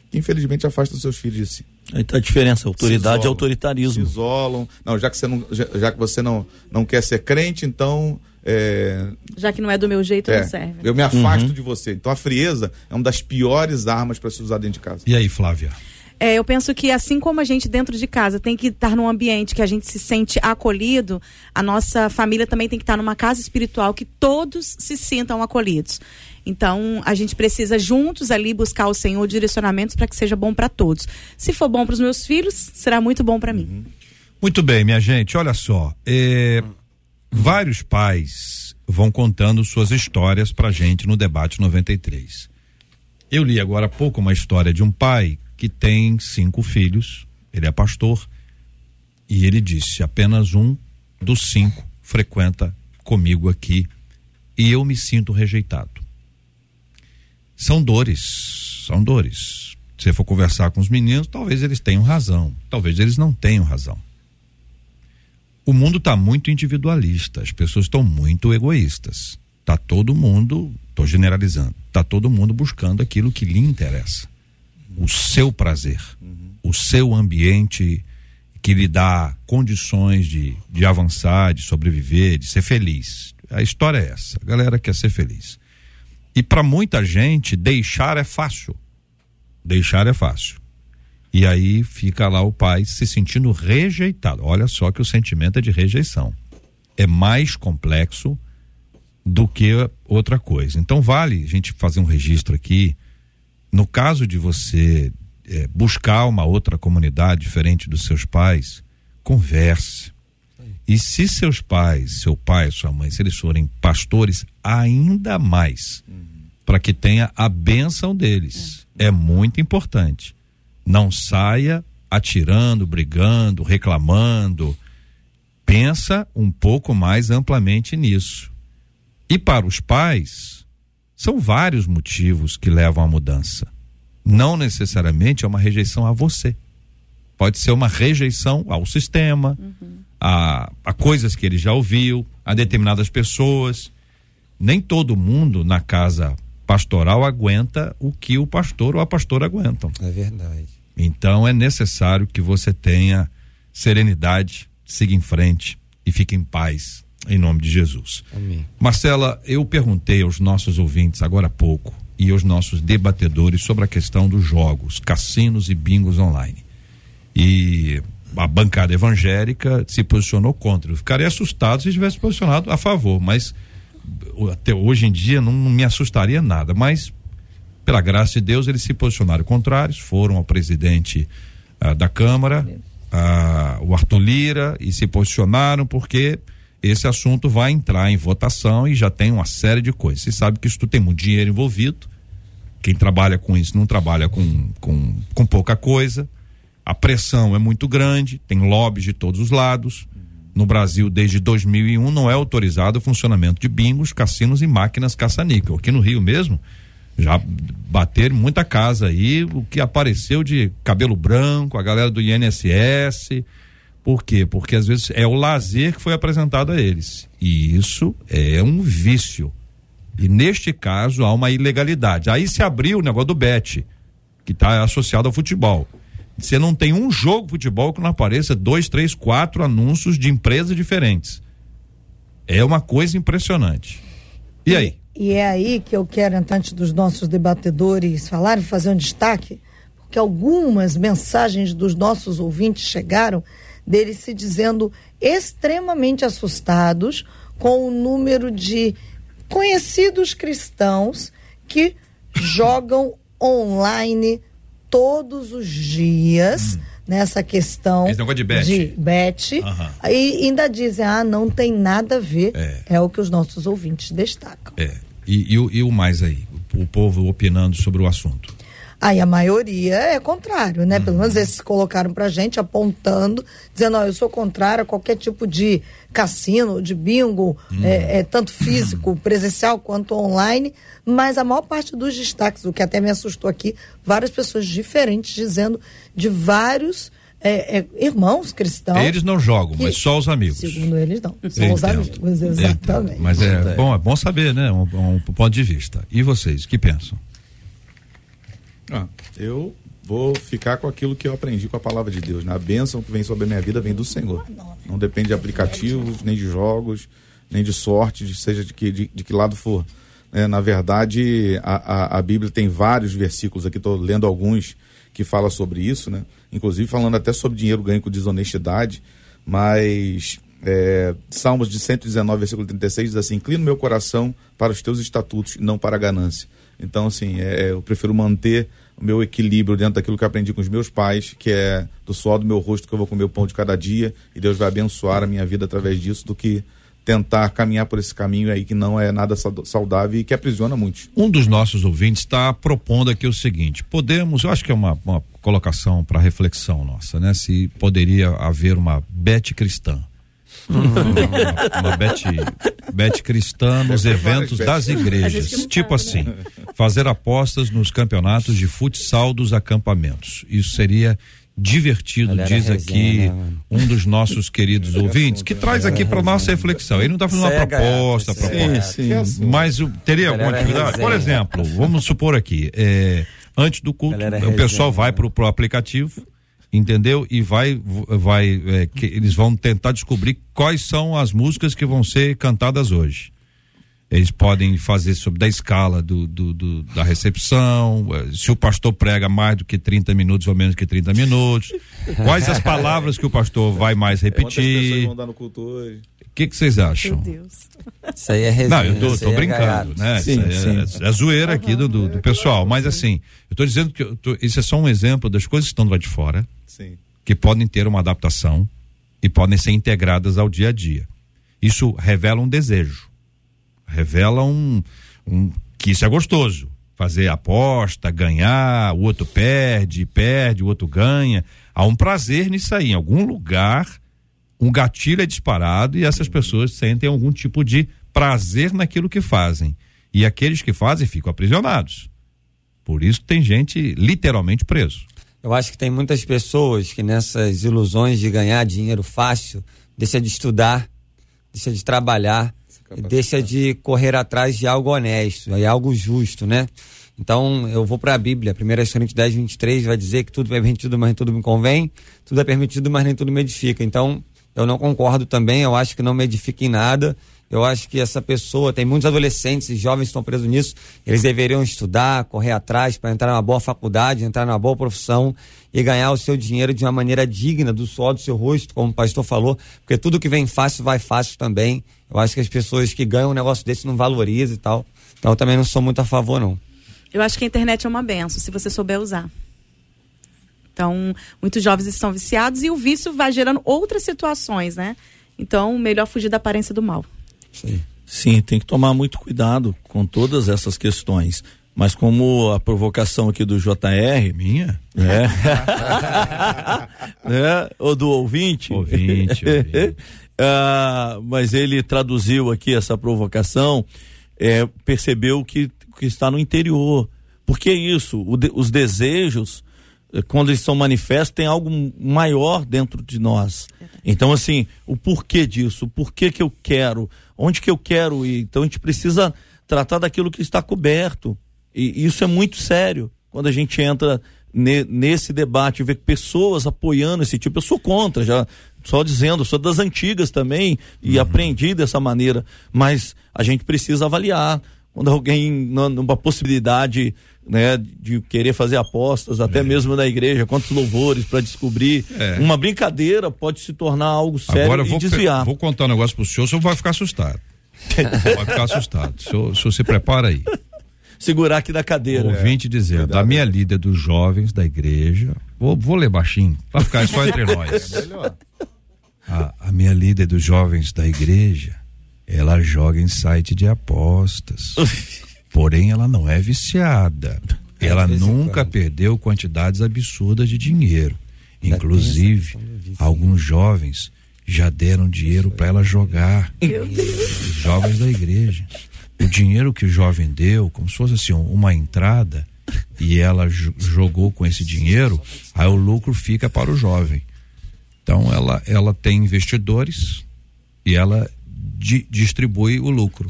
que infelizmente afastam seus filhos de si. Tá a diferença, autoridade e autoritarismo. Se isolam. Não, já que você não, já, já, que você não, não quer ser crente, então. É... Já que não é do meu jeito, é, não serve. Eu me afasto uhum. de você. Então a frieza é uma das piores armas para se usar dentro de casa. E aí, Flávia? É, eu penso que assim como a gente dentro de casa tem que estar num ambiente que a gente se sente acolhido, a nossa família também tem que estar numa casa espiritual que todos se sintam acolhidos. Então, a gente precisa juntos ali buscar o Senhor direcionamentos para que seja bom para todos. Se for bom para os meus filhos, será muito bom para mim. Muito bem, minha gente. Olha só, é, vários pais vão contando suas histórias para gente no debate 93. Eu li agora há pouco uma história de um pai que tem cinco filhos, ele é pastor, e ele disse: apenas um dos cinco frequenta comigo aqui e eu me sinto rejeitado. São dores, são dores. Se você for conversar com os meninos, talvez eles tenham razão, talvez eles não tenham razão. O mundo está muito individualista, as pessoas estão muito egoístas. Tá todo mundo, estou generalizando, tá todo mundo buscando aquilo que lhe interessa o seu prazer, uhum. o seu ambiente que lhe dá condições de, de avançar, de sobreviver, de ser feliz. A história é essa. A galera quer ser feliz. E para muita gente, deixar é fácil. Deixar é fácil. E aí fica lá o pai se sentindo rejeitado. Olha só que o sentimento é de rejeição. É mais complexo do que outra coisa. Então vale a gente fazer um registro aqui no caso de você é, buscar uma outra comunidade diferente dos seus pais, converse. E se seus pais, seu pai, sua mãe, se eles forem pastores, ainda mais, uhum. para que tenha a bênção deles. É. é muito importante. Não saia atirando, brigando, reclamando. Pensa um pouco mais amplamente nisso. E para os pais, são vários motivos que levam à mudança. Não necessariamente é uma rejeição a você. Pode ser uma rejeição ao sistema, uhum. a, a coisas que ele já ouviu, a determinadas pessoas. Nem todo mundo na casa pastoral aguenta o que o pastor ou a pastora aguentam. É verdade. Então é necessário que você tenha serenidade, siga em frente e fique em paz, em nome de Jesus. Amém. Marcela, eu perguntei aos nossos ouvintes agora há pouco e aos nossos debatedores sobre a questão dos jogos, cassinos e bingos online. E a bancada evangélica se posicionou contra. Eu ficaria assustado se tivesse posicionado a favor, mas até hoje em dia não, não me assustaria nada. Mas, pela graça de Deus, eles se posicionaram contrários, foram ao presidente ah, da Câmara, ah, o Arthur Lira, e se posicionaram porque esse assunto vai entrar em votação e já tem uma série de coisas. Você sabe que isso tem muito dinheiro envolvido. Quem trabalha com isso não trabalha com, com, com pouca coisa. A pressão é muito grande, tem lobbies de todos os lados. No Brasil, desde 2001, não é autorizado o funcionamento de bingos, cassinos e máquinas caça-níquel. Aqui no Rio mesmo, já bateram muita casa aí, o que apareceu de cabelo branco, a galera do INSS. Por quê? Porque às vezes é o lazer que foi apresentado a eles. E isso é um vício. E neste caso há uma ilegalidade. Aí se abriu o negócio do bet, que está associado ao futebol. Você não tem um jogo de futebol que não apareça dois, três, quatro anúncios de empresas diferentes. É uma coisa impressionante. E aí? E é aí que eu quero, antes dos nossos debatedores falarem, fazer um destaque, porque algumas mensagens dos nossos ouvintes chegaram deles se dizendo extremamente assustados com o número de conhecidos cristãos que jogam online todos os dias nessa questão Esse negócio de bet. bet. Aham. e ainda dizem, ah, não tem nada a ver. É. É, o que os nossos ouvintes destacam. É. E, e e o mais aí? O povo opinando sobre o assunto. Aí a maioria é contrário, né? Pelo menos esses colocaram pra gente apontando, dizendo, ó, eu sou contrário a qualquer tipo de cassino, de bingo, é, é, tanto físico, presencial quanto online, mas a maior parte dos destaques, o que até me assustou aqui, várias pessoas diferentes dizendo de vários é, é, irmãos cristãos. Eles não jogam, que- mas só os amigos. Segundo eles, não. São os Entendo. amigos, exatamente. Entendo. Mas é bom, é bom saber, né? Um, um ponto de vista. E vocês, o que pensam? Ah, eu vou ficar com aquilo que eu aprendi com a palavra de Deus. né? A bênção que vem sobre a minha vida vem do Senhor. Não depende de aplicativos, nem de jogos, nem de sorte, seja de que, de, de que lado for. né? na verdade, a, a, a Bíblia tem vários versículos aqui, estou lendo alguns que fala sobre isso, né? Inclusive falando até sobre dinheiro ganho com desonestidade, mas é, Salmos de 119, versículo 36 diz assim: Inclino meu coração para os teus estatutos não para a ganância. Então, assim, é, eu prefiro manter o meu equilíbrio dentro daquilo que eu aprendi com os meus pais, que é do suor do meu rosto que eu vou comer o pão de cada dia e Deus vai abençoar a minha vida através disso, do que tentar caminhar por esse caminho aí que não é nada saudável e que aprisiona muitos. Um dos nossos ouvintes está propondo aqui o seguinte: podemos, eu acho que é uma, uma colocação para reflexão nossa, né? Se poderia haver uma bet cristã. Uma, uma bet, bet cristã nos eventos das igrejas. Tipo assim, fazer apostas nos campeonatos de futsal dos acampamentos. Isso seria divertido, Galera diz resenha, aqui né, um dos nossos queridos ouvintes, que traz aqui para nossa reflexão. Ele não está fazendo uma Cega, proposta, proposta. Sim, sim. Mas o- teria alguma atividade? Por exemplo, vamos supor aqui, é, antes do culto, o pessoal vai pro, pro aplicativo, entendeu? E vai, vai, é, que eles vão tentar descobrir quais são as músicas que vão ser cantadas hoje. Eles podem fazer sobre da escala do, do- do- da recepção, eh, se o pastor prega mais do que 30 minutos ou menos que 30 minutos, quais as palavras que o pastor vai mais pessoas repetir. vão dar no culto hoje? O que que vocês acham? Meu Deus. Isso aí é resenha. Não, eu tô, tô é brincando, gaiato. né? Sim, Isso é, sim. é zoeira aqui do, do, do pessoal. Mas assim, eu tô dizendo que tô- isso é só um exemplo das coisas que estão do lado de fora, Sim. que podem ter uma adaptação e podem ser integradas ao dia a dia. Isso revela um desejo. Revela um, um que isso é gostoso. Fazer aposta, ganhar, o outro perde, perde, o outro ganha. Há um prazer nisso aí. Em algum lugar, um gatilho é disparado e essas pessoas sentem algum tipo de prazer naquilo que fazem. E aqueles que fazem ficam aprisionados. Por isso tem gente literalmente preso. Eu acho que tem muitas pessoas que nessas ilusões de ganhar dinheiro fácil, deixa de estudar, deixa de trabalhar, deixa de correr atrás de algo honesto, é algo justo, né? Então, eu vou para a Bíblia, 1 Coríntios 10, 23, vai dizer que tudo é permitido, mas nem tudo me convém, tudo é permitido, mas nem tudo me edifica. Então, eu não concordo também, eu acho que não me edifica em nada. Eu acho que essa pessoa, tem muitos adolescentes e jovens que estão presos nisso, eles deveriam estudar, correr atrás para entrar numa boa faculdade, entrar numa boa profissão e ganhar o seu dinheiro de uma maneira digna do suor do seu rosto, como o pastor falou, porque tudo que vem fácil vai fácil também. Eu acho que as pessoas que ganham um negócio desse não valorizam e tal. Então eu também não sou muito a favor, não. Eu acho que a internet é uma benção, se você souber usar. Então, muitos jovens estão viciados e o vício vai gerando outras situações, né? Então, melhor fugir da aparência do mal. Sim. Sim, tem que tomar muito cuidado com todas essas questões. Mas como a provocação aqui do JR. Minha? É. é ou do ouvinte. Ouvinte. ouvinte. ah, mas ele traduziu aqui essa provocação, é, percebeu que, que está no interior. Porque isso, de, os desejos, quando eles são manifestos, tem algo maior dentro de nós. Então, assim, o porquê disso, o porquê que eu quero, onde que eu quero ir. Então, a gente precisa tratar daquilo que está coberto. E isso é muito sério quando a gente entra ne, nesse debate, ver pessoas apoiando esse tipo. Eu sou contra, já só dizendo, sou das antigas também e uhum. aprendi dessa maneira. Mas a gente precisa avaliar quando alguém numa possibilidade né, de querer fazer apostas, até é. mesmo na igreja, quantos louvores para descobrir. É. Uma brincadeira pode se tornar algo sério Agora, e vou, desviar. Vou contar um negócio pro senhor, o senhor vai ficar assustado. vai ficar assustado. O senhor, o senhor se prepara aí segurar aqui na cadeira. Ouvinte é. dizendo, Cuidado. a minha líder dos jovens da igreja, vou, vou ler baixinho, para ficar só entre nós. A, a minha líder dos jovens da igreja, ela joga em site de apostas. Porém, ela não é viciada. É, ela nunca perdeu quantidades absurdas de dinheiro. Inclusive, alguns jovens já deram dinheiro para ela jogar. Jovens da igreja o dinheiro que o jovem deu, como se fosse assim, uma entrada, e ela jogou com esse dinheiro, aí o lucro fica para o jovem. Então ela, ela tem investidores e ela di, distribui o lucro.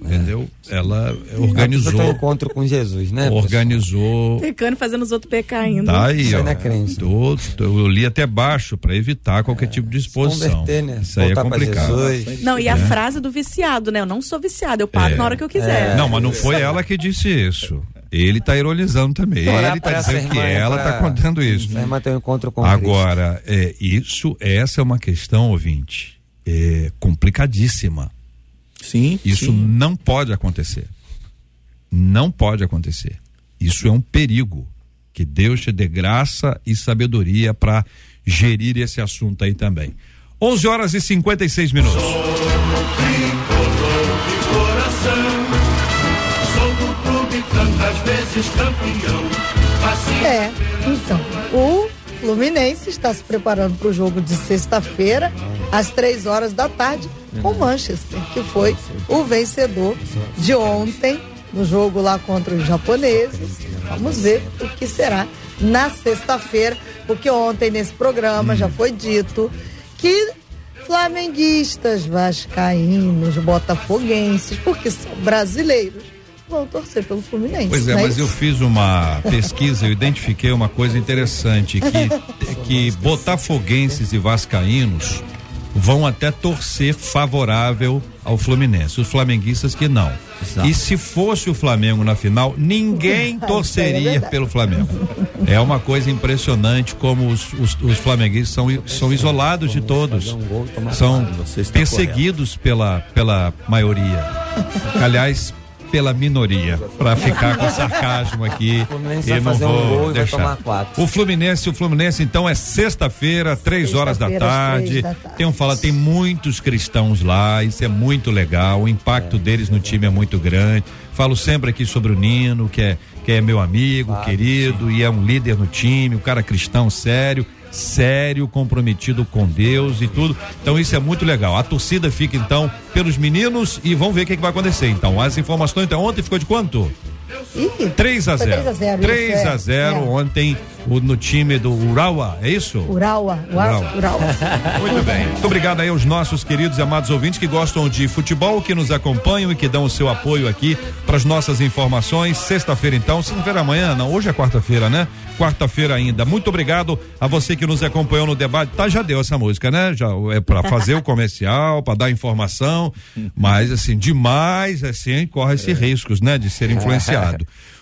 Entendeu? Ela organizou. Ela encontro com Jesus, né? Organizou. Pecando, fazendo os outros pecar ainda. Tá aí, ó. Do, eu li até baixo para evitar qualquer é, tipo de exposição. Né? Isso aí é complicado. Não, e a é. frase do viciado, né? Eu não sou viciado, eu paro é. na hora que eu quiser. É. Não, mas não foi ela que disse isso. Ele está ironizando também. Ele está dizendo que ela está contando isso. Irmã tem um encontro com Agora, é, isso, essa é uma questão, ouvinte, é, complicadíssima Sim. Isso sim. não pode acontecer. Não pode acontecer. Isso é um perigo. Que Deus te dê graça e sabedoria para gerir esse assunto aí também. 11 horas e 56 minutos. É, então, o Fluminense está se preparando para o jogo de sexta-feira, às três horas da tarde, com o Manchester, que foi o vencedor de ontem no jogo lá contra os japoneses. Vamos ver o que será na sexta-feira, porque ontem nesse programa já foi dito que flamenguistas, vascaínos, botafoguenses, porque são brasileiros, vão torcer pelo Fluminense. Pois é, é mas eu fiz uma pesquisa, eu identifiquei uma coisa interessante, que, que botafoguenses e vascaínos vão até torcer favorável ao Fluminense. Os flamenguistas que não. Exato. E se fosse o Flamengo na final, ninguém torceria é pelo Flamengo. É uma coisa impressionante como os, os, os flamenguistas são, são isolados de todos. São perseguidos pela, pela maioria. Aliás, pela minoria, para ficar com sarcasmo aqui. e não vou um deixar. O Fluminense, o Fluminense então é sexta-feira, três horas da tarde. da tarde. Tem um fala, tem muitos cristãos lá, isso é muito legal. O impacto é, deles no time é muito grande. Falo sempre aqui sobre o Nino, que é que é meu amigo, claro, querido, sim. e é um líder no time, um cara cristão sério sério, comprometido com Deus e tudo. Então isso é muito legal. A torcida fica então pelos meninos e vamos ver o que, que vai acontecer. Então, as informações, então, ontem ficou de quanto? Ih, 3 a foi 0. 3 a 0, 3 isso, a é, 0 é. ontem o- no time do Urawa, é isso? Urawa, Urawa, Urawa. Muito bem. Muito obrigado aí aos nossos queridos e amados ouvintes que gostam de futebol, que nos acompanham e que dão o seu apoio aqui para as nossas informações. Sexta-feira, então, sexta-feira amanhã, não, hoje é quarta-feira, né? Quarta-feira ainda. Muito obrigado a você que nos acompanhou no debate. Tá, já deu essa música, né? Já é para fazer o comercial, para dar informação, mas assim, demais, assim, corre-se riscos, né, de ser influenciado.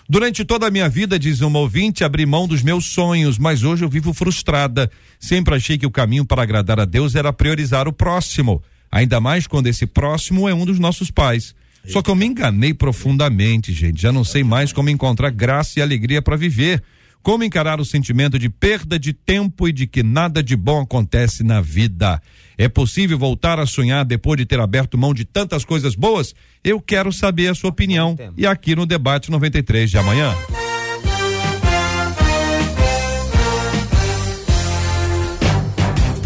Durante toda a minha vida, diz uma ouvinte, abri mão dos meus sonhos, mas hoje eu vivo frustrada. Sempre achei que o caminho para agradar a Deus era priorizar o próximo, ainda mais quando esse próximo é um dos nossos pais. Só que eu me enganei profundamente, gente. Já não sei mais como encontrar graça e alegria para viver. Como encarar o sentimento de perda de tempo e de que nada de bom acontece na vida? É possível voltar a sonhar depois de ter aberto mão de tantas coisas boas? Eu quero saber a sua opinião. E aqui no Debate 93 de amanhã.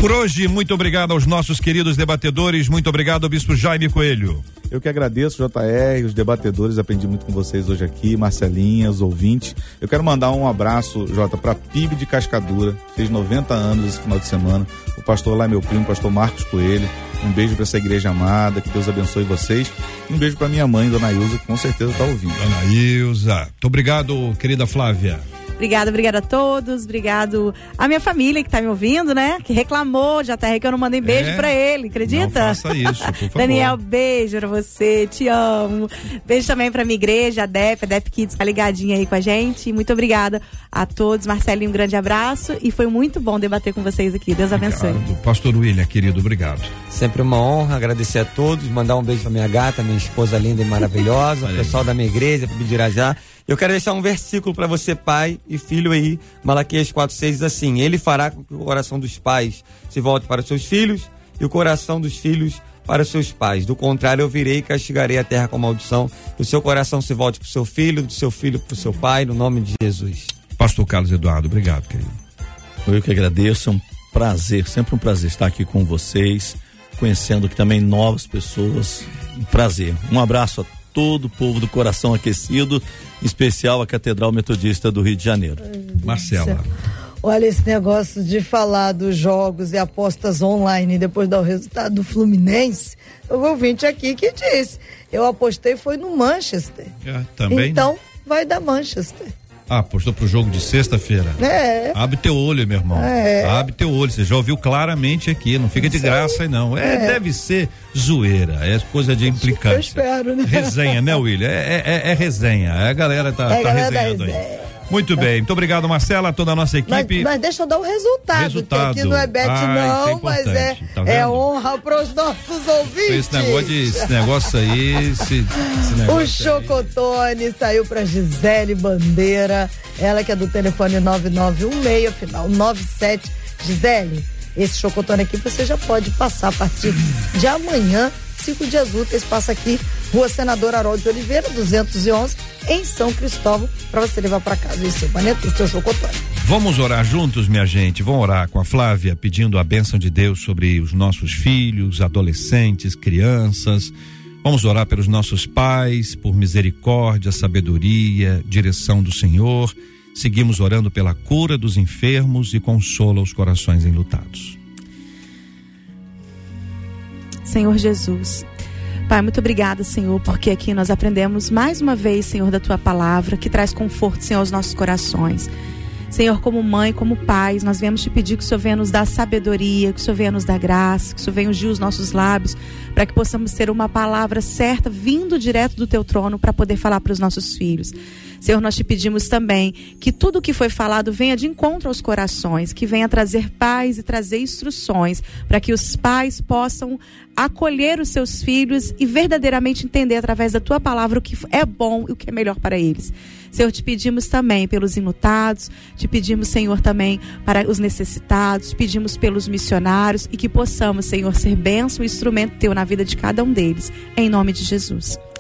Por hoje, muito obrigado aos nossos queridos debatedores. Muito obrigado, Bispo Jaime Coelho. Eu que agradeço, JR, os debatedores, aprendi muito com vocês hoje aqui, Marcelinha, os ouvintes. Eu quero mandar um abraço, Jota, para PIB de Cascadura, fez 90 anos esse final de semana. O pastor lá é meu primo, o pastor Marcos Coelho. Um beijo para essa igreja amada, que Deus abençoe vocês. E um beijo para minha mãe, Dona Ilza, que com certeza está ouvindo. Dona Ilza. Muito obrigado, querida Flávia. Obrigada, obrigada a todos. Obrigado à minha família que tá me ouvindo, né? Que reclamou, já até que eu não mandei beijo É. pra ele, acredita? Não faça isso, por favor. Daniel, beijo pra você, te amo. Beijo também pra minha igreja, a DEP, a DEP Kids, tá ligadinha aí com a gente. Muito obrigada a todos. Marcelinho, um grande abraço e foi muito bom debater com vocês aqui. Deus abençoe. Obrigado. Pastor William, querido, obrigado. Sempre uma honra agradecer a todos, mandar um beijo pra minha gata, minha esposa linda e maravilhosa, o pessoal da minha igreja, pro Bidirajá. Eu quero deixar um versículo para você, pai e filho aí, Malaquias 4,6 diz assim: Ele fará com que o coração dos pais se volte para os seus filhos e o coração dos filhos para os seus pais. Do contrário, eu virei e castigarei a terra com maldição. Que o seu coração se volte para o seu filho, do seu filho para o seu pai, no nome de Jesus. Pastor Carlos Eduardo, obrigado, querido. Eu que agradeço, é um prazer, sempre um prazer estar aqui com vocês, conhecendo aqui também novas pessoas. Um prazer. Um abraço a todo o povo do coração aquecido, em especial a Catedral Metodista do Rio de Janeiro. Marcela. Olha esse negócio de falar dos jogos e apostas online depois dar o resultado do Fluminense. Eu vou ouvinte aqui que disse. Eu apostei foi no Manchester. É, também. Então, vai dar Manchester. Ah, apostou pro jogo de sexta-feira. É. Abre teu olho, meu irmão. É. Abre teu olho. Você já ouviu claramente aqui. Não fica de graça aí, não. É, É. deve ser zoeira. É coisa de Eu implicância. espero, né? Resenha, né, William? É, é- é resenha. A galera tá, É, tá galera resenhando aí. Muito bem. Muito obrigado, Marcela, toda a nossa Mas, equipe. mas deixa eu dar o resultado, Resultado. que aqui não é bet Ah, é não, mas é. Tá é honra para os nossos ouvintes. Esse negócio, esse negócio aí, esse, esse negócio O aí. Chocotone saiu para Gisele Bandeira, ela que é do telefone 9916, final 97. Gisele, esse Chocotone aqui você já pode passar a partir de amanhã, cinco dias úteis, passa aqui, Rua Senador Harold de Oliveira, 211, em São Cristóvão, para você levar para casa o seu panetone, o seu Chocotone. Vamos orar juntos, minha gente. Vamos orar com a Flávia, pedindo a bênção de Deus sobre os nossos filhos, adolescentes, crianças. Vamos orar pelos nossos pais, por misericórdia, sabedoria, direção do Senhor. Seguimos orando pela cura dos enfermos e consola os corações enlutados. Senhor Jesus. Pai, muito obrigada, Senhor, porque aqui nós aprendemos mais uma vez, Senhor, da tua palavra, que traz conforto, Senhor, aos nossos corações. Senhor, como mãe, como pais, nós viemos te pedir que o Senhor venha nos dar sabedoria, que o Senhor venha nos dar graça, que o Senhor venha ungir os nossos lábios, para que possamos ter uma palavra certa vindo direto do teu trono para poder falar para os nossos filhos. Senhor, nós te pedimos também que tudo o que foi falado venha de encontro aos corações, que venha trazer paz e trazer instruções, para que os pais possam acolher os seus filhos e verdadeiramente entender através da tua palavra o que é bom e o que é melhor para eles. Senhor, te pedimos também pelos enlutados, te pedimos, Senhor, também para os necessitados, pedimos pelos missionários e que possamos, Senhor, ser bênção e instrumento teu na vida de cada um deles. Em nome de Jesus.